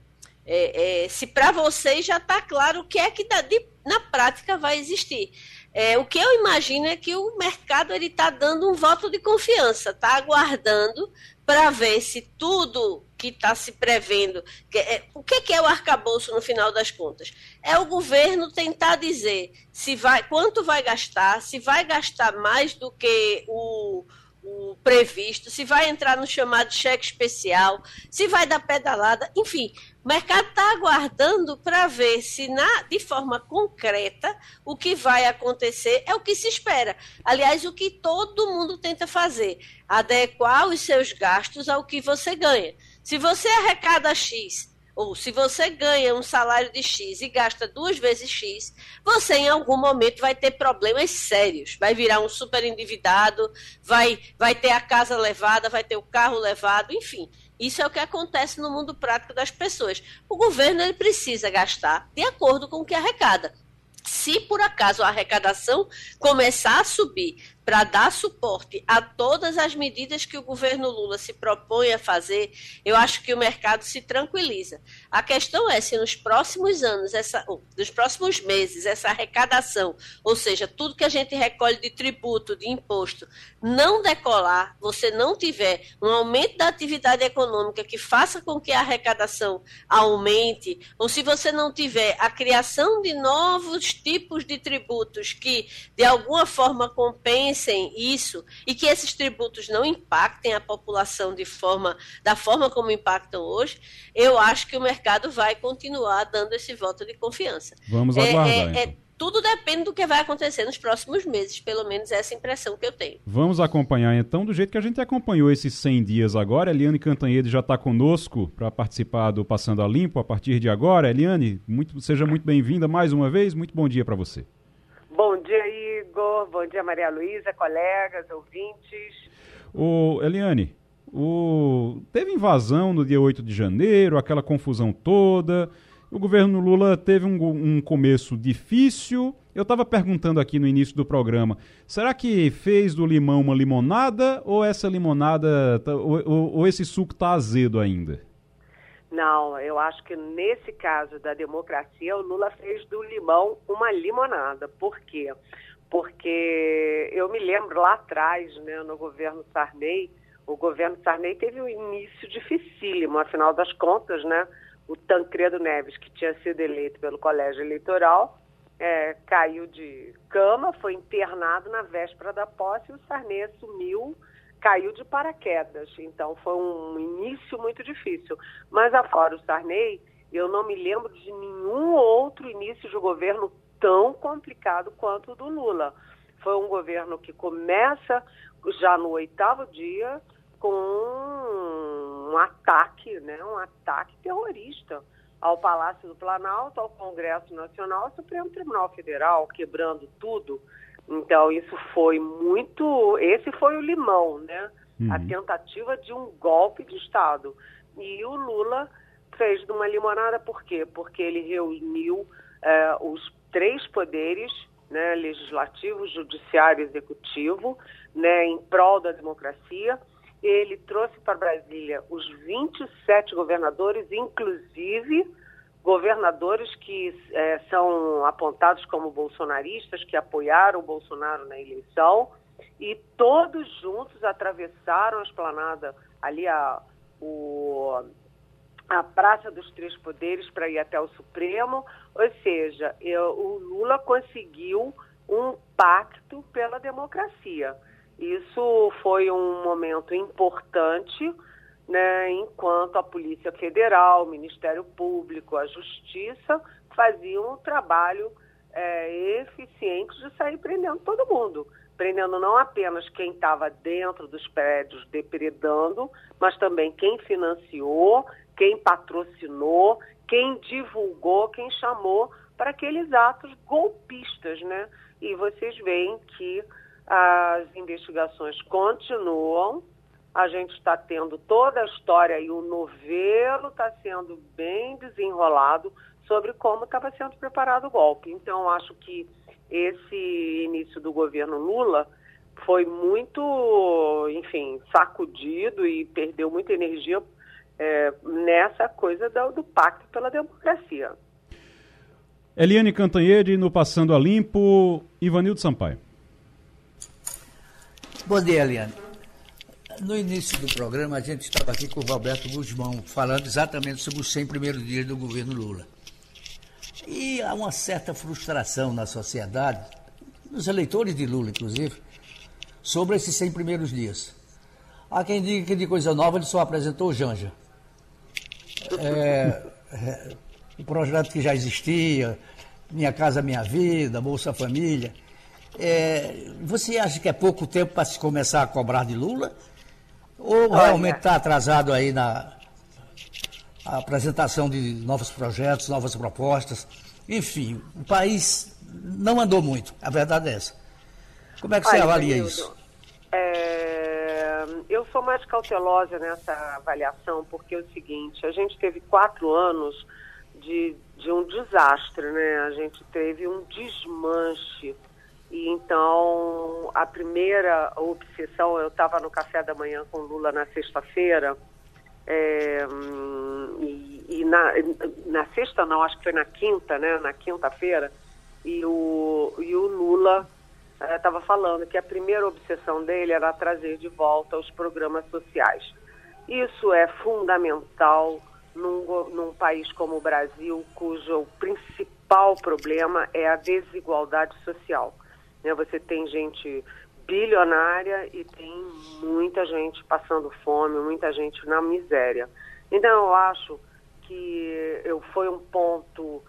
é, é, se para vocês já está claro o que é que de, na prática vai existir. É, o que eu imagino é que o mercado ele está dando um voto de confiança, está aguardando para ver se tudo que está se prevendo. Que, é, o que, que, é o arcabouço no final das contas? É o governo tentar dizer se vai, quanto vai gastar, se vai gastar mais do que o, o previsto, se vai entrar no chamado cheque especial, se vai dar pedalada, enfim, o mercado está aguardando para ver se, na, de forma concreta, o que vai acontecer é o que se espera. Aliás, o que todo mundo tenta fazer: adequar os seus gastos ao que você ganha. Se você arrecada X ou se você ganha um salário de X e gasta duas vezes X, você em algum momento vai ter problemas sérios. Vai virar um super endividado, vai, vai ter a casa levada, vai ter o carro levado, enfim. Isso é o que acontece no mundo prático das pessoas. O governo ele precisa gastar de acordo com o que arrecada. Se por acaso a arrecadação começar a subir para dar suporte a todas as medidas que o governo Lula se propõe a fazer, eu acho que o mercado se tranquiliza. A questão é se nos próximos anos, essa, nos próximos meses, essa arrecadação, ou seja, tudo que a gente recolhe de tributo, de imposto, não decolar, você não tiver um aumento da atividade econômica que faça com que a arrecadação aumente, ou se você não tiver a criação de novos tipos de tributos que de alguma forma compensem pensem isso e que esses tributos não impactem a população de forma da forma como impactam hoje, eu acho que o mercado vai continuar dando esse voto de confiança. Vamos é, aguardar. É, é, então. tudo depende do que vai acontecer nos próximos meses, pelo menos essa impressão que eu tenho. Vamos acompanhar então do jeito que a gente acompanhou esses 100 dias agora. Eliane Cantanhede já está conosco para participar do Passando a Limpo a partir de agora. Eliane, muito, seja muito bem-vinda mais uma vez. Muito bom dia para você. Bom dia, Igor. Bom dia, Maria Luísa, colegas, ouvintes. O Eliane, o... teve invasão no dia 8 de janeiro, aquela confusão toda. O governo Lula teve um, um começo difícil. Eu estava perguntando aqui no início do programa: será que fez do limão uma limonada ou essa limonada, tá, ou, ou, ou esse suco está azedo ainda? Não, eu acho que nesse caso da democracia, o Lula fez do limão uma limonada. Por quê? Porque eu me lembro lá atrás, né, no governo Sarney, o governo Sarney teve um início dificílimo, afinal das contas, né? O Tancredo Neves, que tinha sido eleito pelo colégio eleitoral, é, caiu de cama, foi internado na véspera da posse e o Sarney assumiu caiu de paraquedas. Então foi um início muito difícil. Mas afora o Sarney, eu não me lembro de nenhum outro início de governo tão complicado quanto o do Lula. Foi um governo que começa já no oitavo dia com um ataque, né, um ataque terrorista ao Palácio do Planalto, ao Congresso Nacional, ao Supremo Tribunal Federal, quebrando tudo. Então, isso foi muito. Esse foi o limão, né? Uhum. A tentativa de um golpe de Estado. E o Lula fez de uma limonada, por quê? Porque ele reuniu é, os três poderes, né, legislativo, judiciário e executivo, né, em prol da democracia. Ele trouxe para Brasília os 27 governadores, inclusive governadores que é, são apontados como bolsonaristas, que apoiaram o Bolsonaro na eleição, e todos juntos atravessaram a esplanada, ali a, o, a Praça dos Três Poderes para ir até o Supremo, ou seja, eu, o Lula conseguiu um pacto pela democracia. Isso foi um momento importante né, enquanto a Polícia Federal, o Ministério Público, a Justiça faziam um trabalho é, eficiente de sair prendendo todo mundo. Prendendo não apenas quem estava dentro dos prédios depredando, mas também quem financiou, quem patrocinou, quem divulgou, quem chamou para aqueles atos golpistas, né? E vocês veem que as investigações continuam, a gente está tendo toda a história e o novelo está sendo bem desenrolado sobre como estava sendo preparado o golpe. Então, acho que esse início do governo Lula foi muito, enfim, sacudido e perdeu muita energia é, nessa coisa do, do pacto pela democracia. Eliane Cantanhede no Passando a Limpo, Ivanildo Sampaio. Bom dia, Eliane. No início do programa, a gente estava aqui com o Roberto Guzmão, falando exatamente sobre os 100 primeiros dias do governo Lula. E há uma certa frustração na sociedade, nos eleitores de Lula, inclusive, sobre esses 100 primeiros dias. Há quem diga que de coisa nova ele só apresentou o Janja. É, é, o projeto que já existia, Minha Casa Minha Vida, Bolsa Família. É, você acha que é pouco tempo para se começar a cobrar de Lula? Ou realmente está atrasado aí na apresentação de novos projetos, novas propostas? Enfim, o país não andou muito, a verdade é essa. Como é que você Olha, avalia isso? É... eu sou mais cautelosa nessa avaliação, porque é o seguinte, a gente teve quatro anos de, de um desastre, né? A gente teve um desmanche. E então, a primeira obsessão, eu estava no café da manhã com Lula na sexta-feira, é, e, e, na, na sexta não, acho que foi na quinta, né? Na quinta-feira, e o, e o Lula estava é, falando que a primeira obsessão dele era trazer de volta os programas sociais. Isso é fundamental num, num país como o Brasil, cujo principal problema é a desigualdade social. Né? Você tem gente bilionária e tem muita gente passando fome, muita gente na miséria. Então eu acho que eu foi um ponto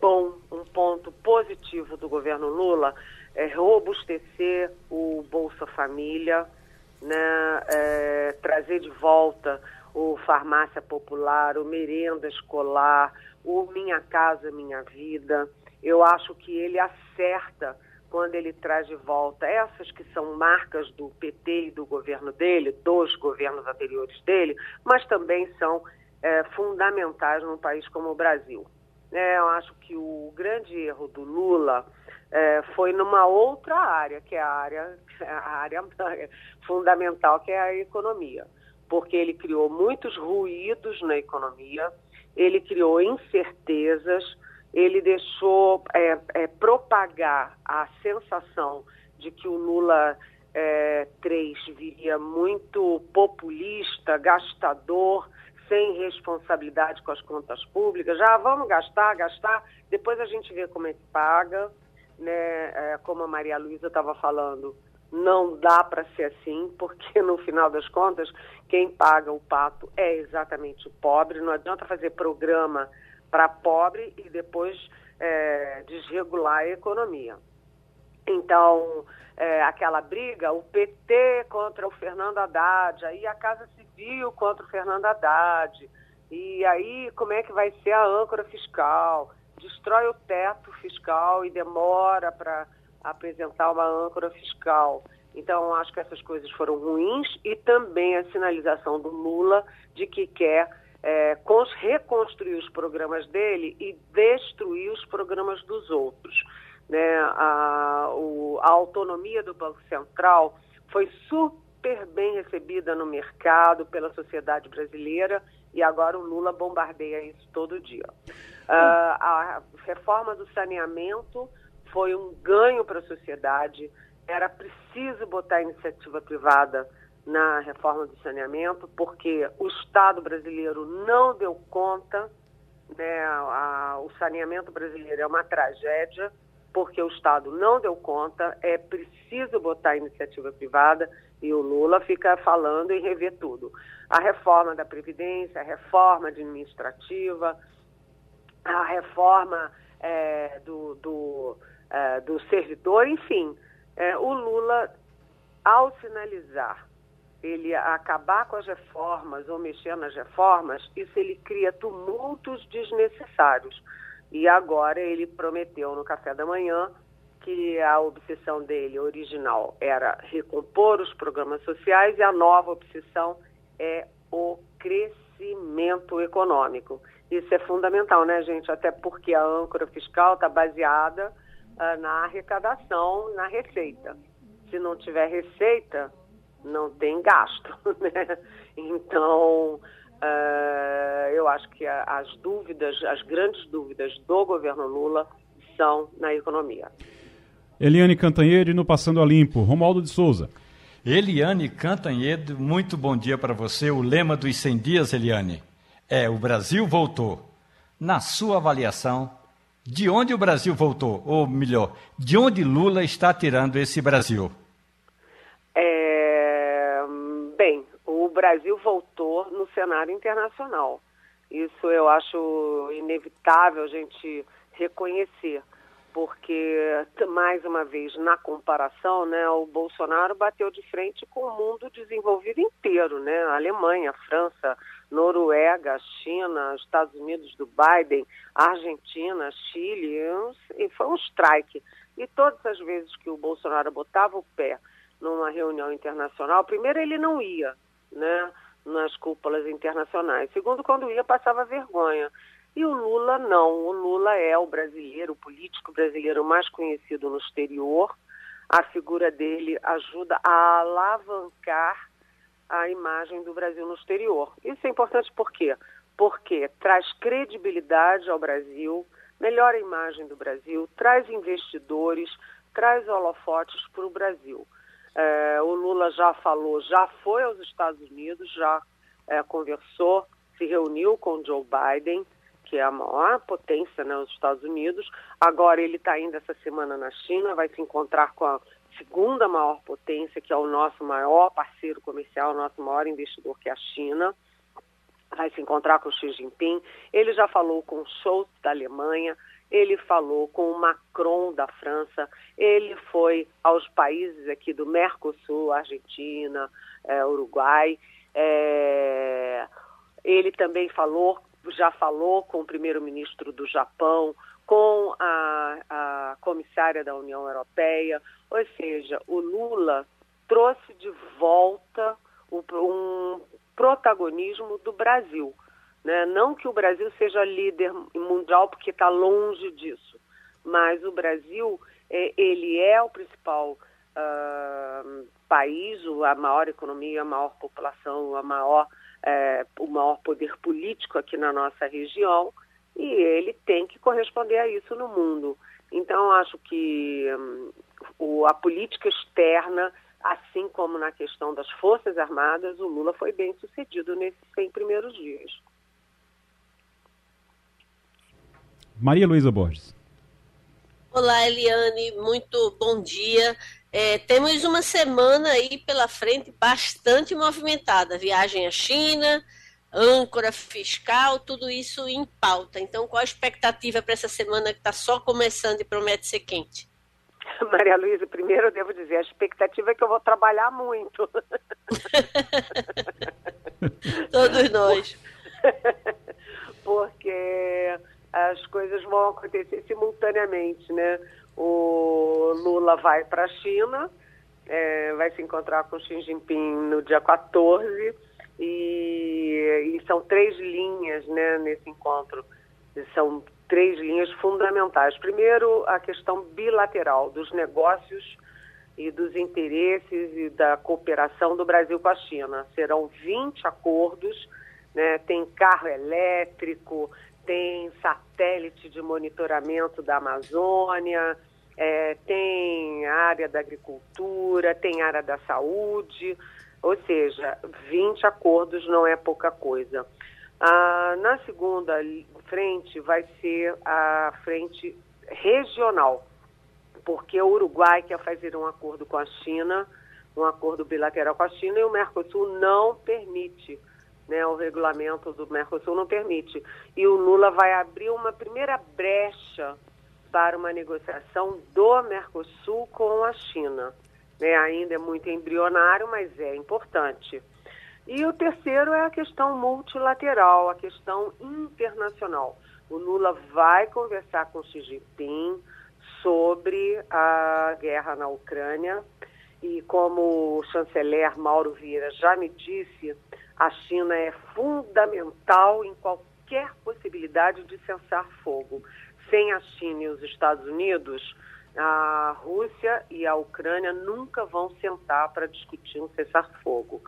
bom, um ponto positivo do governo Lula é robustecer o Bolsa Família, né, é, trazer de volta o Farmácia Popular, o Merenda Escolar, o Minha Casa Minha Vida. Eu acho que ele acerta quando ele traz de volta essas que são marcas do PT e do governo dele, dos governos anteriores dele, mas também são é, fundamentais num país como o Brasil. É, eu acho que o grande erro do Lula é, foi numa outra área, que é a área, a área fundamental, que é a economia. Porque ele criou muitos ruídos na economia, ele criou incertezas, ele deixou é, é, propagar a sensação de que o Lula é, 3 viria muito populista, gastador, sem responsabilidade com as contas públicas. Já vamos gastar, gastar, depois a gente vê como é que paga né, é, como a Maria Luísa estava falando, não dá para ser assim, porque no final das contas, quem paga o pato é exatamente o pobre. Não adianta fazer programa para pobre e depois é, desregular a economia. Então, é, aquela briga, o PT contra o Fernando Haddad, aí a Casa Civil contra o Fernando Haddad, e aí como é que vai ser a âncora fiscal? destrói o teto fiscal e demora para apresentar uma âncora fiscal. Então, acho que essas coisas foram ruins e também a sinalização do Lula de que quer é, reconstruir os programas dele e destruir os programas dos outros. Né? A, o, a autonomia do Banco Central foi super bem recebida no mercado, pela sociedade brasileira, e agora o Lula bombardeia isso todo dia. Uh, a reforma do saneamento foi um ganho para a sociedade. Era preciso botar a iniciativa privada na reforma do saneamento, porque o Estado brasileiro não deu conta, né, a, o saneamento brasileiro é uma tragédia, porque o Estado não deu conta, é preciso botar a iniciativa privada e o Lula fica falando em rever tudo. A reforma da Previdência, a reforma administrativa, a reforma é, do, do, é, do servidor, enfim. É, o Lula, ao sinalizar ele acabar com as reformas ou mexer nas reformas, isso ele cria tumultos desnecessários. E agora ele prometeu no café da manhã que a obsessão dele original era recompor os programas sociais e a nova obsessão é o crescimento econômico. Isso é fundamental, né, gente? Até porque a âncora fiscal está baseada uh, na arrecadação, na receita. Se não tiver receita, não tem gasto, né? Então, uh, eu acho que as dúvidas, as grandes dúvidas do governo Lula são na economia. Eliane Cantanhede no Passando a Limpo. Romualdo de Souza. Eliane Cantanhede, muito bom dia para você. O lema dos 100 dias, Eliane, é o Brasil voltou. Na sua avaliação, de onde o Brasil voltou? Ou melhor, de onde Lula está tirando esse Brasil? É, Brasil voltou no cenário internacional. Isso eu acho inevitável a gente reconhecer porque mais uma vez na comparação, né, o Bolsonaro bateu de frente com o mundo desenvolvido inteiro, né, a Alemanha, a França, Noruega, China, Estados Unidos do Biden, Argentina, Chile, e foi um strike. E todas as vezes que o Bolsonaro botava o pé numa reunião internacional, primeiro ele não ia, né, nas cúpulas internacionais. Segundo, quando ia, passava vergonha. E o Lula não. O Lula é o brasileiro, o político brasileiro mais conhecido no exterior. A figura dele ajuda a alavancar a imagem do Brasil no exterior. Isso é importante por quê? Porque traz credibilidade ao Brasil, melhora a imagem do Brasil, traz investidores, traz holofotes para o Brasil. É, o Lula já falou, já foi aos Estados Unidos, já é, conversou, se reuniu com Joe Biden, que é a maior potência nos né, Estados Unidos. Agora ele está indo essa semana na China, vai se encontrar com a segunda maior potência, que é o nosso maior parceiro comercial, o nosso maior investidor, que é a China. Vai se encontrar com o Xi Jinping. Ele já falou com o Scholz da Alemanha, ele falou com o Macron da França, ele foi aos países aqui do Mercosul, Argentina, é, Uruguai. É, ele também falou, já falou com o primeiro-ministro do Japão, com a, a comissária da União Europeia, ou seja, o Lula trouxe de volta um protagonismo do Brasil. Né? Não que o Brasil seja líder mundial, porque está longe disso, mas o Brasil é, ele é o principal uh, país, a maior economia, a maior população, a maior, é, o maior poder político aqui na nossa região e ele tem que corresponder a isso no mundo. Então, acho que um, o, a política externa, assim como na questão das Forças Armadas, o Lula foi bem sucedido nesses 100 primeiros dias. Maria Luísa Borges. Olá, Eliane, muito bom dia. É, temos uma semana aí pela frente bastante movimentada. Viagem à China, âncora fiscal, tudo isso em pauta. Então, qual a expectativa para essa semana que está só começando e promete ser quente? Maria Luísa, primeiro eu devo dizer, a expectativa é que eu vou trabalhar muito. Todos nós. Porque as coisas vão acontecer simultaneamente, né? O Lula vai para a China, é, vai se encontrar com Xi Jinping no dia 14 e, e são três linhas, né, nesse encontro. São três linhas fundamentais. Primeiro, a questão bilateral dos negócios e dos interesses e da cooperação do Brasil com a China. Serão 20 acordos, né? tem carro elétrico, tem satélite de monitoramento da Amazônia, é, tem área da agricultura, tem área da saúde, ou seja, 20 acordos não é pouca coisa. Ah, na segunda frente vai ser a frente regional, porque o Uruguai quer fazer um acordo com a China, um acordo bilateral com a China, e o Mercosul não permite né, o regulamento do Mercosul não permite. E o Lula vai abrir uma primeira brecha para uma negociação do Mercosul com a China. Né, ainda é muito embrionário, mas é importante. E o terceiro é a questão multilateral, a questão internacional. O Lula vai conversar com Xi Jinping sobre a guerra na Ucrânia e como o chanceler Mauro Vieira já me disse, a China é fundamental em qualquer possibilidade de cessar fogo. Sem a China e os Estados Unidos, a Rússia e a Ucrânia nunca vão sentar para discutir um cessar-fogo.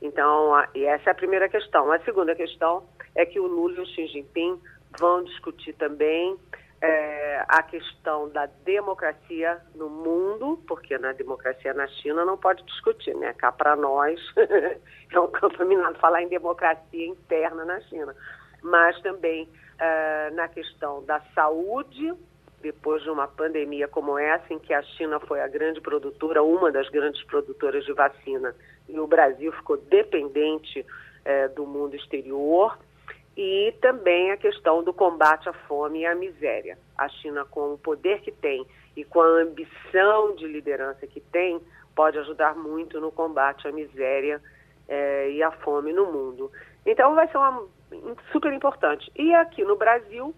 Então, a, e essa é a primeira questão. A segunda questão é que o Lula e o Xi Jinping vão discutir também é, a questão da democracia no mundo, porque na democracia na China não pode discutir, né? Cá para nós é um campo minado falar em democracia interna na China, mas também é, na questão da saúde, depois de uma pandemia como essa, em que a China foi a grande produtora, uma das grandes produtoras de vacina, e o Brasil ficou dependente é, do mundo exterior e também a questão do combate à fome e à miséria. A China, com o poder que tem e com a ambição de liderança que tem, pode ajudar muito no combate à miséria eh, e à fome no mundo. Então, vai ser uma, super importante. E aqui no Brasil,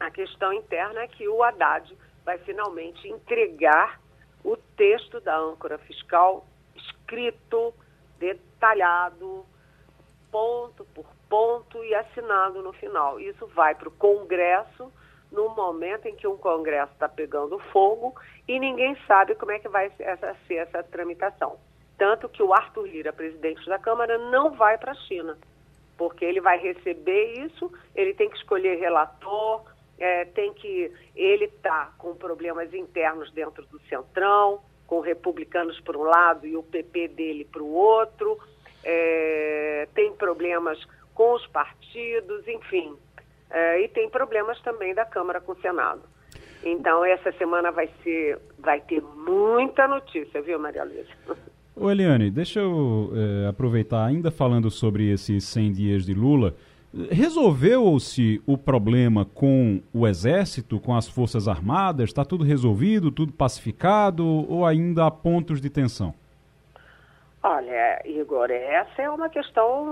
a questão interna é que o Haddad vai finalmente entregar o texto da âncora fiscal escrito, detalhado, ponto por ponto e assinado no final. Isso vai para o Congresso no momento em que um Congresso está pegando fogo e ninguém sabe como é que vai essa, ser essa tramitação. Tanto que o Arthur Lira, presidente da Câmara, não vai para a China, porque ele vai receber isso, ele tem que escolher relator, é, tem que. Ele está com problemas internos dentro do Centrão, com republicanos por um lado e o PP dele para o outro, é, tem problemas com os partidos, enfim. É, e tem problemas também da Câmara com o Senado. Então, essa semana vai ser, vai ter muita notícia, viu, Maria Luísa? Ô Eliane, deixa eu é, aproveitar, ainda falando sobre esses 100 dias de Lula, resolveu-se o problema com o Exército, com as Forças Armadas? Está tudo resolvido, tudo pacificado ou ainda há pontos de tensão? Olha, Igor, essa é uma questão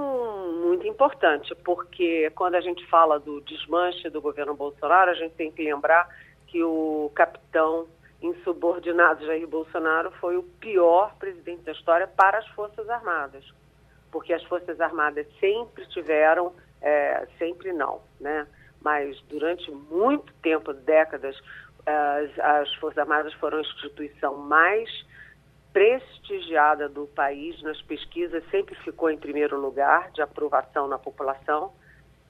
muito importante, porque quando a gente fala do desmanche do governo Bolsonaro, a gente tem que lembrar que o capitão insubordinado Jair Bolsonaro foi o pior presidente da história para as Forças Armadas, porque as Forças Armadas sempre tiveram, é, sempre não, né? Mas durante muito tempo, décadas, as, as Forças Armadas foram a instituição mais prestigiada do país nas pesquisas, sempre ficou em primeiro lugar de aprovação na população.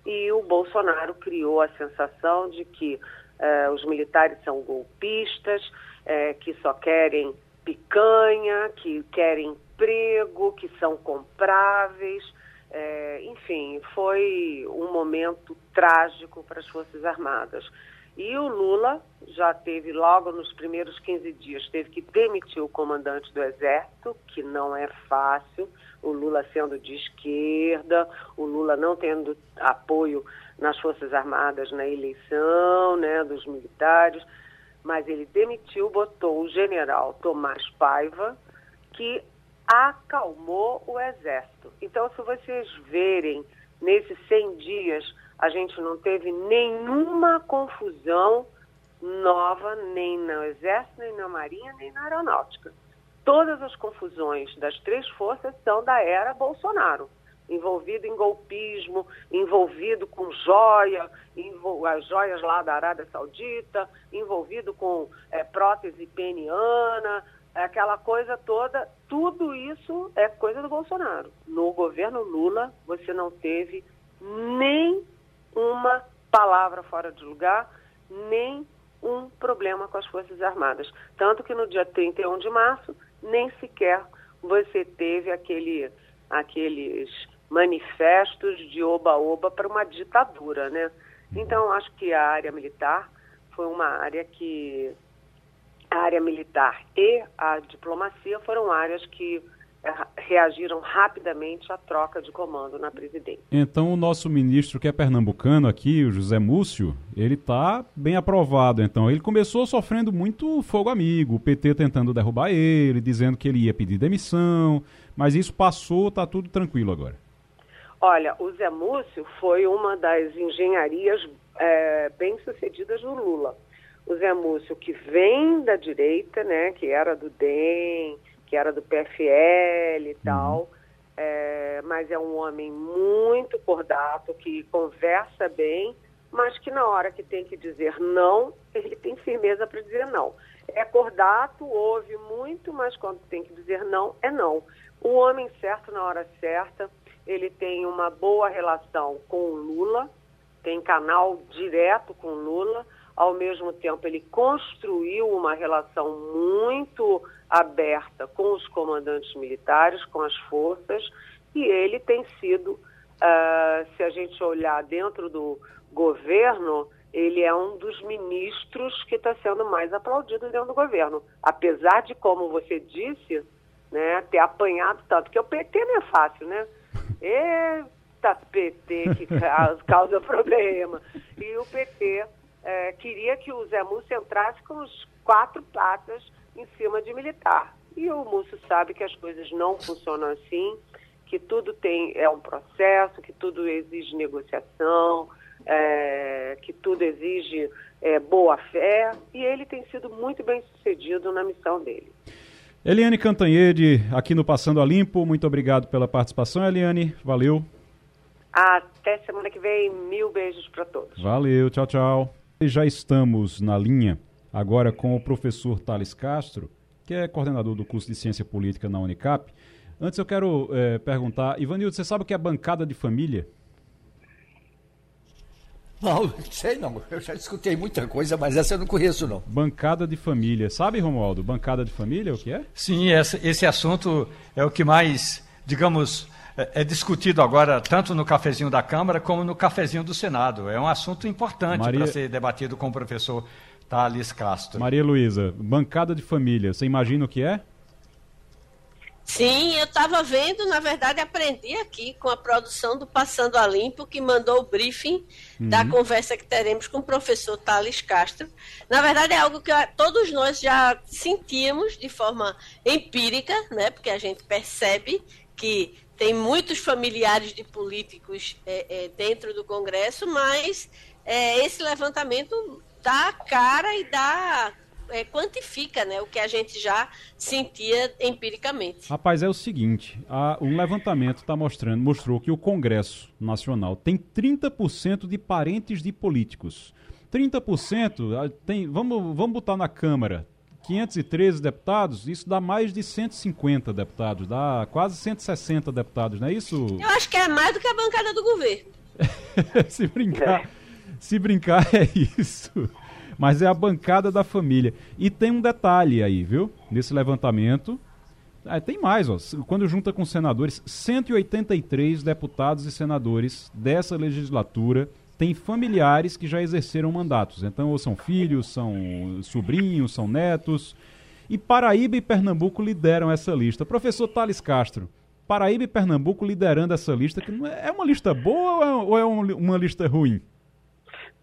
E o Bolsonaro criou a sensação de que eh, os militares são golpistas, eh, que só querem picanha, que querem emprego, que são compráveis. Eh, enfim, foi um momento trágico para as Forças Armadas. E o Lula já teve, logo nos primeiros 15 dias, teve que demitir o comandante do Exército, que não é fácil, o Lula sendo de esquerda, o Lula não tendo apoio nas Forças Armadas na eleição né, dos militares, mas ele demitiu, botou o general Tomás Paiva, que acalmou o Exército. Então, se vocês verem nesses 100 dias a gente não teve nenhuma confusão nova, nem no Exército, nem na Marinha, nem na Aeronáutica. Todas as confusões das três forças são da era Bolsonaro. Envolvido em golpismo, envolvido com joia, as joias lá da Arábia Saudita, envolvido com é, prótese peniana, aquela coisa toda. Tudo isso é coisa do Bolsonaro. No governo Lula, você não teve nem uma palavra fora de lugar, nem um problema com as Forças Armadas. Tanto que no dia 31 de março, nem sequer você teve aquele, aqueles manifestos de oba-oba para uma ditadura, né? Então, acho que a área militar foi uma área que... A área militar e a diplomacia foram áreas que reagiram rapidamente à troca de comando na presidência. Então o nosso ministro que é pernambucano aqui, o José Múcio, ele está bem aprovado. Então ele começou sofrendo muito fogo amigo, o PT tentando derrubar ele, dizendo que ele ia pedir demissão, mas isso passou, está tudo tranquilo agora. Olha, o Zé Múcio foi uma das engenharias é, bem sucedidas do Lula. O Zé Múcio que vem da direita, né, que era do DEM, que era do PFL e tal, uhum. é, mas é um homem muito cordato, que conversa bem, mas que na hora que tem que dizer não, ele tem firmeza para dizer não. É cordato, ouve muito, mas quando tem que dizer não, é não. O homem certo na hora certa, ele tem uma boa relação com o Lula, tem canal direto com o Lula, ao mesmo tempo ele construiu uma relação muito aberta com os comandantes militares, com as forças, e ele tem sido, uh, se a gente olhar dentro do governo, ele é um dos ministros que está sendo mais aplaudido dentro do governo. Apesar de, como você disse, né, ter apanhado tanto, porque o PT não é fácil, né? Eita PT que causa problema. E o PT é, queria que o Zé Múcio entrasse com os quatro patas em cima de militar. E o Múcio sabe que as coisas não funcionam assim, que tudo tem é um processo, que tudo exige negociação, é, que tudo exige é, boa fé e ele tem sido muito bem sucedido na missão dele. Eliane Cantanhede, aqui no Passando a Limpo, muito obrigado pela participação, Eliane, valeu. Até semana que vem, mil beijos para todos. Valeu, tchau, tchau. E já estamos na linha agora com o professor Thales Castro, que é coordenador do curso de Ciência Política na Unicap. Antes eu quero é, perguntar, Ivanildo, você sabe o que é bancada de família? Não, sei não. Eu já escutei muita coisa, mas essa eu não conheço não. Bancada de família. Sabe, Romualdo, bancada de família o que é? Sim, esse, esse assunto é o que mais, digamos, é, é, discutido agora tanto no cafezinho da Câmara como no cafezinho do Senado. É um assunto importante Maria... para ser debatido com o professor Thales Castro. Maria Luísa, bancada de família, você imagina o que é? Sim, eu estava vendo, na verdade, aprendi aqui com a produção do Passando a Limpo, que mandou o briefing uhum. da conversa que teremos com o professor Thales Castro. Na verdade, é algo que todos nós já sentíamos de forma empírica, né? Porque a gente percebe que tem muitos familiares de políticos é, é, dentro do Congresso, mas é, esse levantamento dá cara e dá é, quantifica né, o que a gente já sentia empiricamente. Rapaz, é o seguinte: a, um levantamento está mostrando, mostrou que o Congresso Nacional tem 30% de parentes de políticos. 30% tem. Vamos, vamos botar na Câmara. 513 deputados, isso dá mais de 150 deputados, dá quase 160 deputados, não é isso? Eu acho que é mais do que a bancada do governo. se brincar, se brincar é isso mas é a bancada da família. E tem um detalhe aí, viu? Nesse levantamento. É, tem mais, ó. Quando junta com senadores, 183 deputados e senadores dessa legislatura têm familiares que já exerceram mandatos. Então, ou são filhos, são sobrinhos, são netos. E Paraíba e Pernambuco lideram essa lista. Professor Thales Castro, Paraíba e Pernambuco liderando essa lista, que é, é uma lista boa ou é uma lista ruim?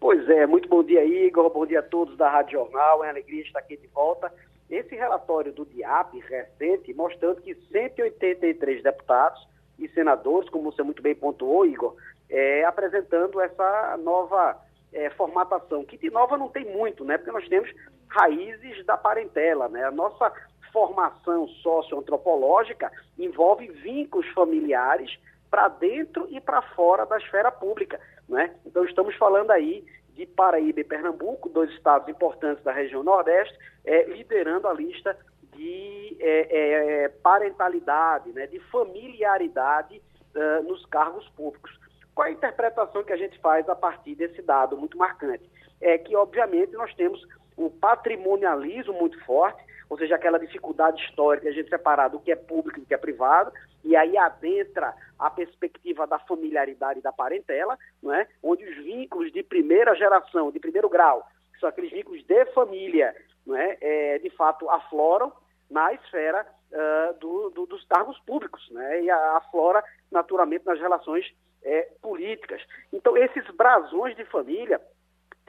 Pois é, muito bom dia, Igor. Bom dia a todos da Rádio Jornal. É uma alegria estar aqui de volta. Esse relatório do DIAP recente, mostrando que 183 deputados e senadores, como você muito bem pontuou, Igor, é, apresentando essa nova é, formatação, que de nova não tem muito, né? Porque nós temos raízes da parentela, né? A nossa formação socioantropológica envolve vínculos familiares para dentro e para fora da esfera pública. Né? Então, estamos falando aí de Paraíba e Pernambuco, dois estados importantes da região Nordeste, é, liderando a lista de é, é, parentalidade, né, de familiaridade uh, nos cargos públicos. Qual é a interpretação que a gente faz a partir desse dado muito marcante? É que, obviamente, nós temos um patrimonialismo muito forte, ou seja, aquela dificuldade histórica de a gente separar do que é público e do que é privado, e aí adentra a perspectiva da familiaridade e da parentela, não é? onde os vínculos de primeira geração, de primeiro grau, que são aqueles vínculos de família, não é? é de fato afloram na esfera uh, do, do, dos cargos públicos, né? e aflora naturalmente nas relações é, políticas. Então, esses brasões de família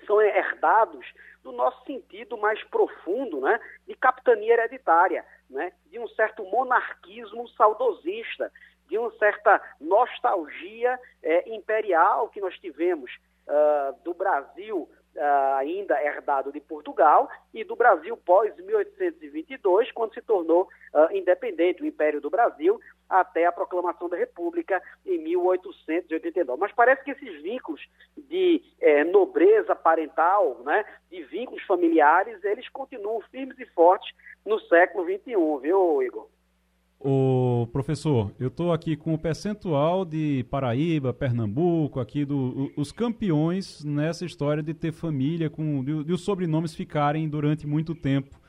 são herdados do nosso sentido mais profundo, né, de capitania hereditária, né, de um certo monarquismo saudosista, de uma certa nostalgia é, imperial que nós tivemos uh, do Brasil uh, ainda herdado de Portugal e do Brasil pós 1822, quando se tornou uh, independente o Império do Brasil, até a proclamação da República em 1889. Mas parece que esses vínculos de eh, nobreza parental, né, de vínculos familiares, eles continuam firmes e fortes no século XXI, viu, Igor? O professor, eu estou aqui com o percentual de Paraíba, Pernambuco, aqui do, os campeões nessa história de ter família, com de, de os sobrenomes ficarem durante muito tempo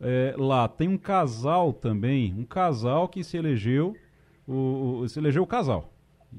é, lá. Tem um casal também, um casal que se elegeu, o, o, se elegeu o casal.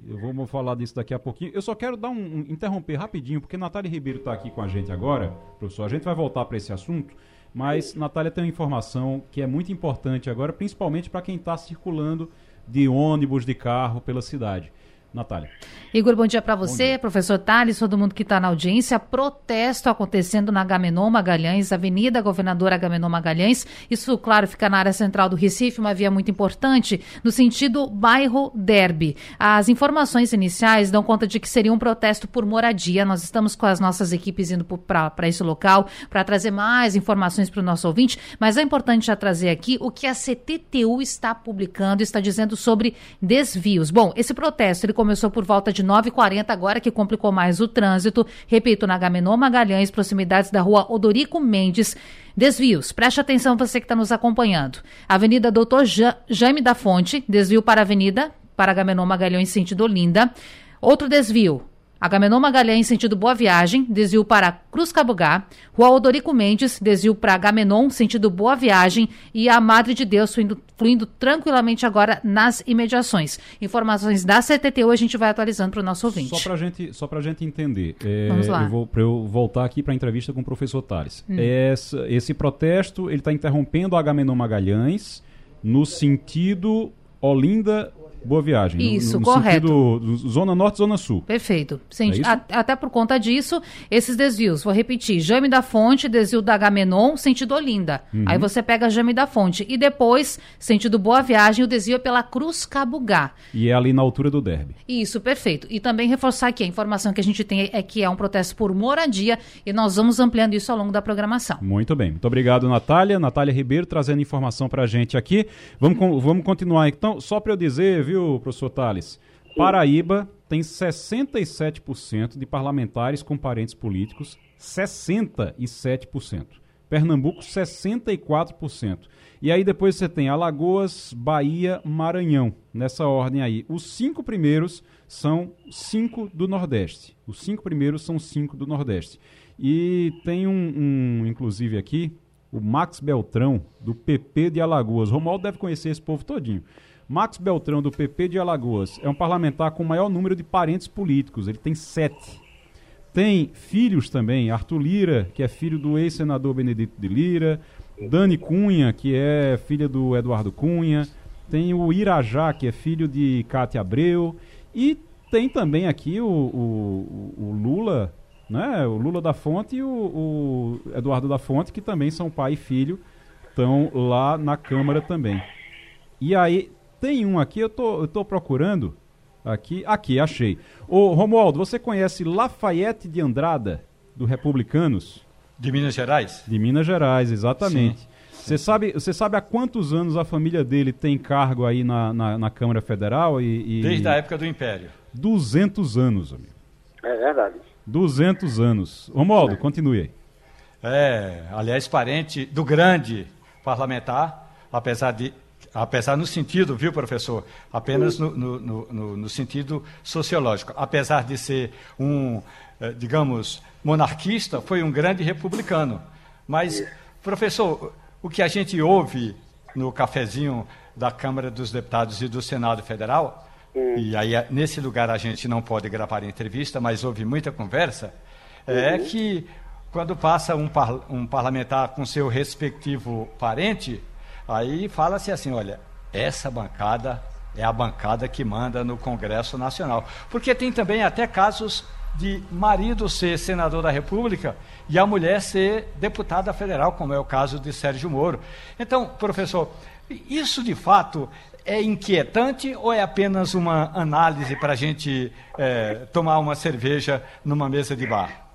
Eu vou falar disso daqui a pouquinho. Eu só quero dar um, um interromper rapidinho, porque Natália Ribeiro está aqui com a gente agora, professor. A gente vai voltar para esse assunto. Mas, Natália, tem uma informação que é muito importante agora, principalmente para quem está circulando de ônibus, de carro pela cidade. Natália. Igor, bom dia para você, dia. professor Thales, todo mundo que está na audiência. Protesto acontecendo na Gamenon Magalhães, Avenida Governador Agamenon Magalhães. Isso, claro, fica na área central do Recife, uma via muito importante, no sentido bairro Derby. As informações iniciais dão conta de que seria um protesto por moradia. Nós estamos com as nossas equipes indo para esse local para trazer mais informações para o nosso ouvinte, mas é importante já trazer aqui o que a CTTU está publicando, está dizendo sobre desvios. Bom, esse protesto ele começou por volta de 9h40, agora que complicou mais o trânsito. Repito, na Gamenon Magalhães, proximidades da rua Odorico Mendes. Desvios, preste atenção você que está nos acompanhando. Avenida Doutor Jaime da Fonte, desvio para a Avenida, para Gamenon Magalhães, sentido Olinda. Outro desvio, Agamenon Magalhães, sentido Boa Viagem, desvio para Cruz Cabugá. Rua Odorico Mendes, desvio para Agamenon, sentido Boa Viagem. E a Madre de Deus fluindo, fluindo tranquilamente agora nas imediações. Informações da CTTU a gente vai atualizando para o nosso ouvinte. Só para gente, só a gente entender. É, Vamos lá. Eu vou, eu voltar aqui para a entrevista com o professor Tales. Hum. Esse, esse protesto, ele está interrompendo a Agamenon Magalhães no sentido Olinda Boa Viagem. Isso, no, no correto. Sentido, zona Norte, Zona Sul. Perfeito. Sim, é a, até por conta disso, esses desvios, vou repetir, Jame da Fonte, desvio da Gamenon, sentido Olinda. Uhum. Aí você pega Jame da Fonte. E depois, sentido Boa Viagem, o desvio é pela Cruz Cabugá. E é ali na altura do Derby. Isso, perfeito. E também reforçar aqui, a informação que a gente tem é que é um protesto por moradia e nós vamos ampliando isso ao longo da programação. Muito bem. Muito obrigado, Natália. Natália Ribeiro trazendo informação para a gente aqui. Vamos, vamos continuar. Então, só para eu dizer, viu, viu, professor Tales? Paraíba tem 67% de parlamentares com parentes políticos, 67%. Pernambuco, 64%. E aí depois você tem Alagoas, Bahia, Maranhão, nessa ordem aí. Os cinco primeiros são cinco do Nordeste. Os cinco primeiros são cinco do Nordeste. E tem um, um inclusive aqui, o Max Beltrão, do PP de Alagoas. Romualdo deve conhecer esse povo todinho. Max Beltrão, do PP de Alagoas, é um parlamentar com o maior número de parentes políticos. Ele tem sete. Tem filhos também. Arthur Lira, que é filho do ex-senador Benedito de Lira. Dani Cunha, que é filha do Eduardo Cunha. Tem o Irajá, que é filho de Cátia Abreu. E tem também aqui o, o, o Lula, né? O Lula da Fonte e o, o Eduardo da Fonte, que também são pai e filho, estão lá na Câmara também. E aí tem um aqui, eu tô, eu tô procurando. Aqui, aqui, achei. Ô, Romualdo, você conhece Lafayette de Andrada, do Republicanos? De Minas Gerais? De Minas Gerais, exatamente. Você sabe, você sabe há quantos anos a família dele tem cargo aí na, na, na Câmara Federal? E, e, Desde a época do Império. 200 anos, amigo. É verdade. 200 anos. Romualdo, é. continue aí. É, aliás, parente do grande parlamentar, apesar de apesar no sentido, viu, professor? Apenas no, no, no, no sentido sociológico. Apesar de ser um, eh, digamos, monarquista, foi um grande republicano. Mas, professor, o que a gente ouve no cafezinho da Câmara dos Deputados e do Senado Federal, e aí nesse lugar a gente não pode gravar entrevista, mas houve muita conversa, é que quando passa um, par, um parlamentar com seu respectivo parente, Aí fala-se assim: olha, essa bancada é a bancada que manda no Congresso Nacional. Porque tem também até casos de marido ser senador da República e a mulher ser deputada federal, como é o caso de Sérgio Moro. Então, professor, isso de fato é inquietante ou é apenas uma análise para a gente é, tomar uma cerveja numa mesa de bar?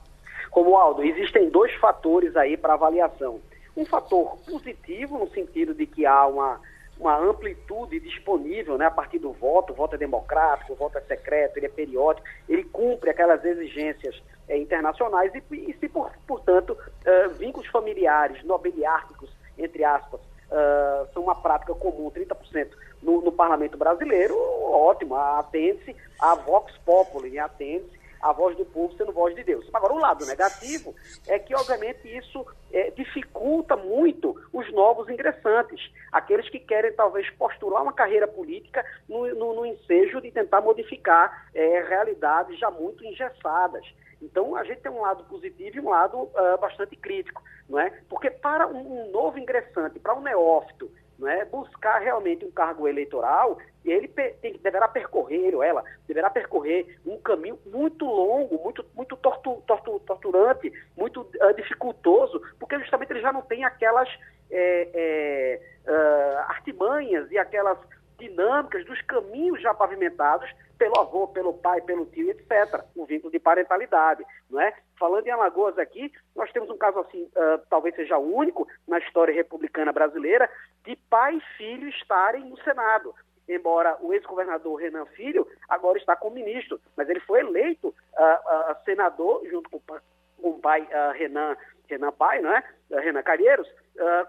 Como Aldo, existem dois fatores aí para avaliação um fator positivo no sentido de que há uma, uma amplitude disponível né, a partir do voto, o voto é democrático, o voto é secreto, ele é periódico, ele cumpre aquelas exigências é, internacionais e, e se, por, portanto, uh, vínculos familiares, nobiliárquicos, entre aspas, uh, são uma prática comum, 30% no, no parlamento brasileiro, ótimo, atende-se a Vox Populi, atende-se a voz do povo sendo voz de Deus. Agora, o lado negativo é que, obviamente, isso é, dificulta muito os novos ingressantes, aqueles que querem, talvez, postular uma carreira política no, no, no ensejo de tentar modificar é, realidades já muito engessadas. Então, a gente tem um lado positivo e um lado uh, bastante crítico, não é? Porque para um, um novo ingressante, para um neófito, não é, buscar realmente um cargo eleitoral, ele tem, deverá percorrer, ou ela deverá percorrer um caminho muito longo, muito, muito tortu, tortu, torturante, muito uh, dificultoso, porque justamente ele já não tem aquelas é, é, uh, artimanhas e aquelas dinâmicas dos caminhos já pavimentados pelo avô, pelo pai, pelo tio, etc. O vínculo de parentalidade, não é? Falando em Alagoas aqui, nós temos um caso assim, uh, talvez seja o único na história republicana brasileira, de pai e filho estarem no Senado. Embora o ex-governador Renan Filho agora está como ministro, mas ele foi eleito uh, uh, senador junto com, com o pai Renan, Renan Pai, não é? Renan Calheiros,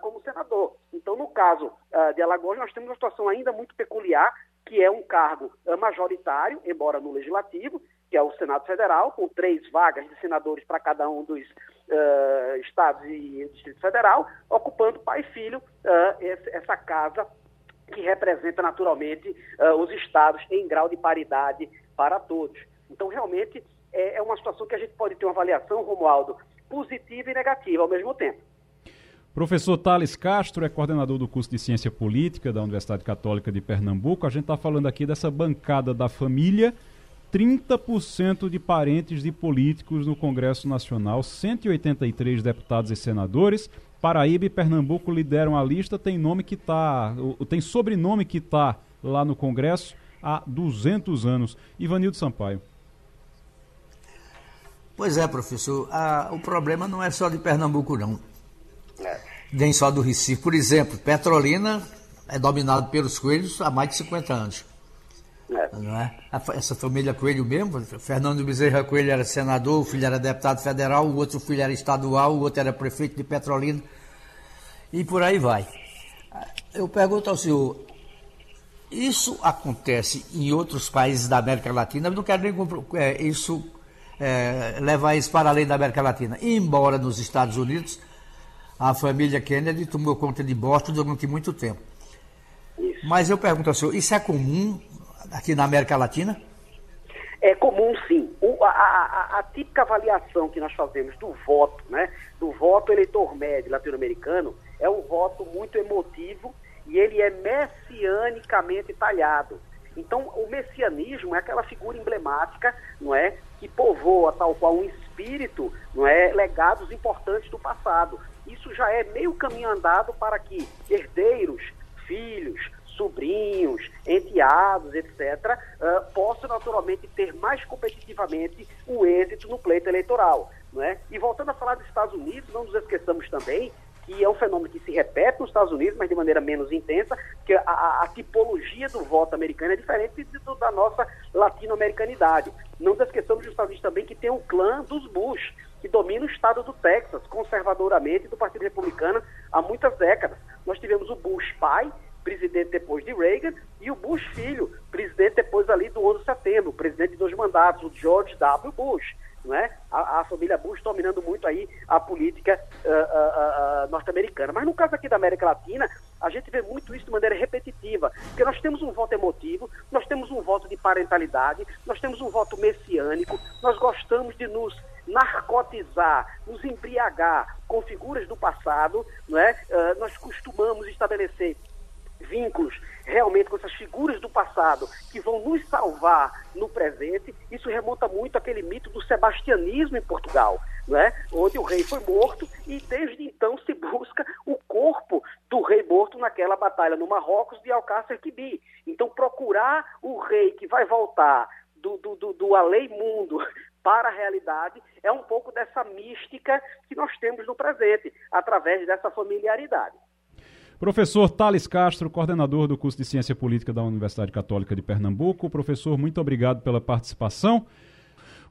como senador. Então, no caso de Alagoas, nós temos uma situação ainda muito peculiar, que é um cargo majoritário, embora no legislativo, que é o Senado Federal, com três vagas de senadores para cada um dos uh, estados e Distrito Federal, ocupando pai e filho uh, essa casa que representa naturalmente uh, os estados em grau de paridade para todos. Então, realmente, é, é uma situação que a gente pode ter uma avaliação, Romualdo, positiva e negativa ao mesmo tempo. Professor Thales Castro é coordenador do curso de Ciência Política da Universidade Católica de Pernambuco. A gente está falando aqui dessa bancada da família 30% de parentes de políticos no Congresso Nacional, 183 deputados e senadores. Paraíba e Pernambuco lideram a lista, tem nome que tá, tem sobrenome que está lá no Congresso há 200 anos. Ivanildo Sampaio. Pois é, professor. Ah, o problema não é só de Pernambuco, não. É. Nem só do Recife. Por exemplo, Petrolina é dominado pelos coelhos há mais de 50 anos. É. Não é? Essa família Coelho mesmo, Fernando Bezerra Coelho era senador, o filho era deputado federal, o outro filho era estadual, o outro era prefeito de Petrolina, e por aí vai. Eu pergunto ao senhor, isso acontece em outros países da América Latina, eu não quero nem é, isso é, levar isso para além da América Latina. Embora nos Estados Unidos a família Kennedy tomou conta de Boston durante muito tempo. Mas eu pergunto ao senhor, isso é comum aqui na América Latina? É comum, sim. O, a, a, a, típica avaliação que nós fazemos do voto, né, do voto eleitor médio latino-americano, é um voto muito emotivo e ele é messianicamente talhado. Então, o messianismo é aquela figura emblemática, não é, que povoa tal qual um espírito, não é, legados importantes do passado. Isso já é meio caminho andado para que herdeiros, filhos, sobrinhos, enteados, etc., uh, possam naturalmente ter mais competitivamente o êxito no pleito eleitoral. Não é? E voltando a falar dos Estados Unidos, não nos esqueçamos também que é um fenômeno que se repete nos Estados Unidos, mas de maneira menos intensa, que a, a, a tipologia do voto americano é diferente do, da nossa latino-americanidade. Não nos esqueçamos dos Estados Unidos também que tem um clã dos Bush, que domina o estado do Texas, conservadoramente, do Partido Republicano há muitas décadas. Nós tivemos o Bush pai, presidente depois de Reagan, e o Bush filho, presidente depois ali do 11 de setembro, presidente de dois mandatos, o George W. Bush. Não é? a, a família Bush dominando muito aí a política uh, uh, uh, norte-americana. Mas no caso aqui da América Latina, a gente vê muito isso de maneira repetitiva, porque nós temos um voto emotivo, nós temos um voto de parentalidade, nós temos um voto messiânico, nós gostamos de nos narcotizar, nos embriagar com figuras do passado, não é? nós costumamos estabelecer vínculos realmente com essas figuras do passado que vão nos salvar no presente, isso remonta muito àquele mito do sebastianismo em Portugal, né? onde o rei foi morto e desde então se busca o corpo do rei morto naquela batalha no Marrocos de Alcácer Quibir. Então, procurar o rei que vai voltar do, do, do, do além-mundo para a realidade é um pouco dessa mística que nós temos no presente, através dessa familiaridade. Professor Thales Castro, coordenador do curso de Ciência Política da Universidade Católica de Pernambuco. Professor, muito obrigado pela participação.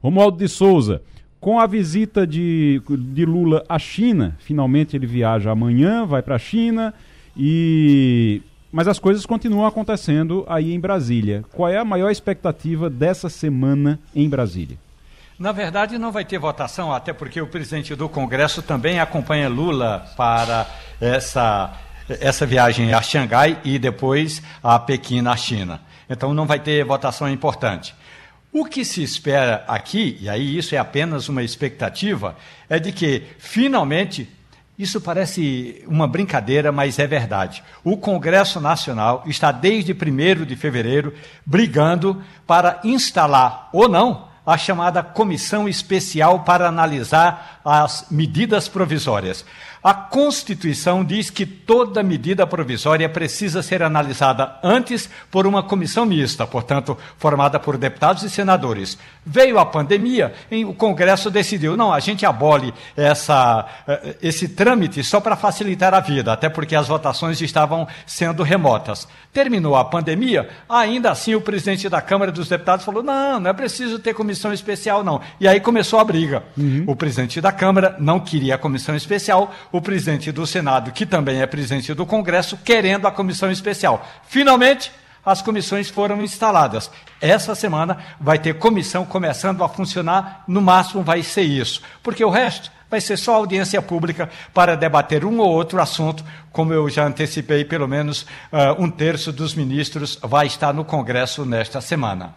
Romualdo de Souza, com a visita de, de Lula à China, finalmente ele viaja amanhã, vai para a China e mas as coisas continuam acontecendo aí em Brasília. Qual é a maior expectativa dessa semana em Brasília? Na verdade, não vai ter votação, até porque o presidente do Congresso também acompanha Lula para essa essa viagem a Xangai e depois a Pequim, na China. Então não vai ter votação importante. O que se espera aqui, e aí isso é apenas uma expectativa, é de que finalmente Isso parece uma brincadeira, mas é verdade. O Congresso Nacional está desde 1 de fevereiro brigando para instalar ou não a chamada Comissão Especial para analisar as medidas provisórias. A Constituição diz que toda medida provisória precisa ser analisada antes por uma comissão mista, portanto, formada por deputados e senadores. Veio a pandemia e o Congresso decidiu: não, a gente abole essa, eh, esse trâmite só para facilitar a vida, até porque as votações estavam sendo remotas. Terminou a pandemia, ainda assim o presidente da Câmara dos Deputados falou: não, não é preciso ter comissão especial, não. E aí começou a briga. Uhum. O presidente da Câmara não queria a comissão especial, o presidente do Senado, que também é presidente do Congresso, querendo a comissão especial. Finalmente, as comissões foram instaladas. Essa semana vai ter comissão começando a funcionar, no máximo vai ser isso, porque o resto vai ser só audiência pública para debater um ou outro assunto, como eu já antecipei, pelo menos uh, um terço dos ministros vai estar no Congresso nesta semana.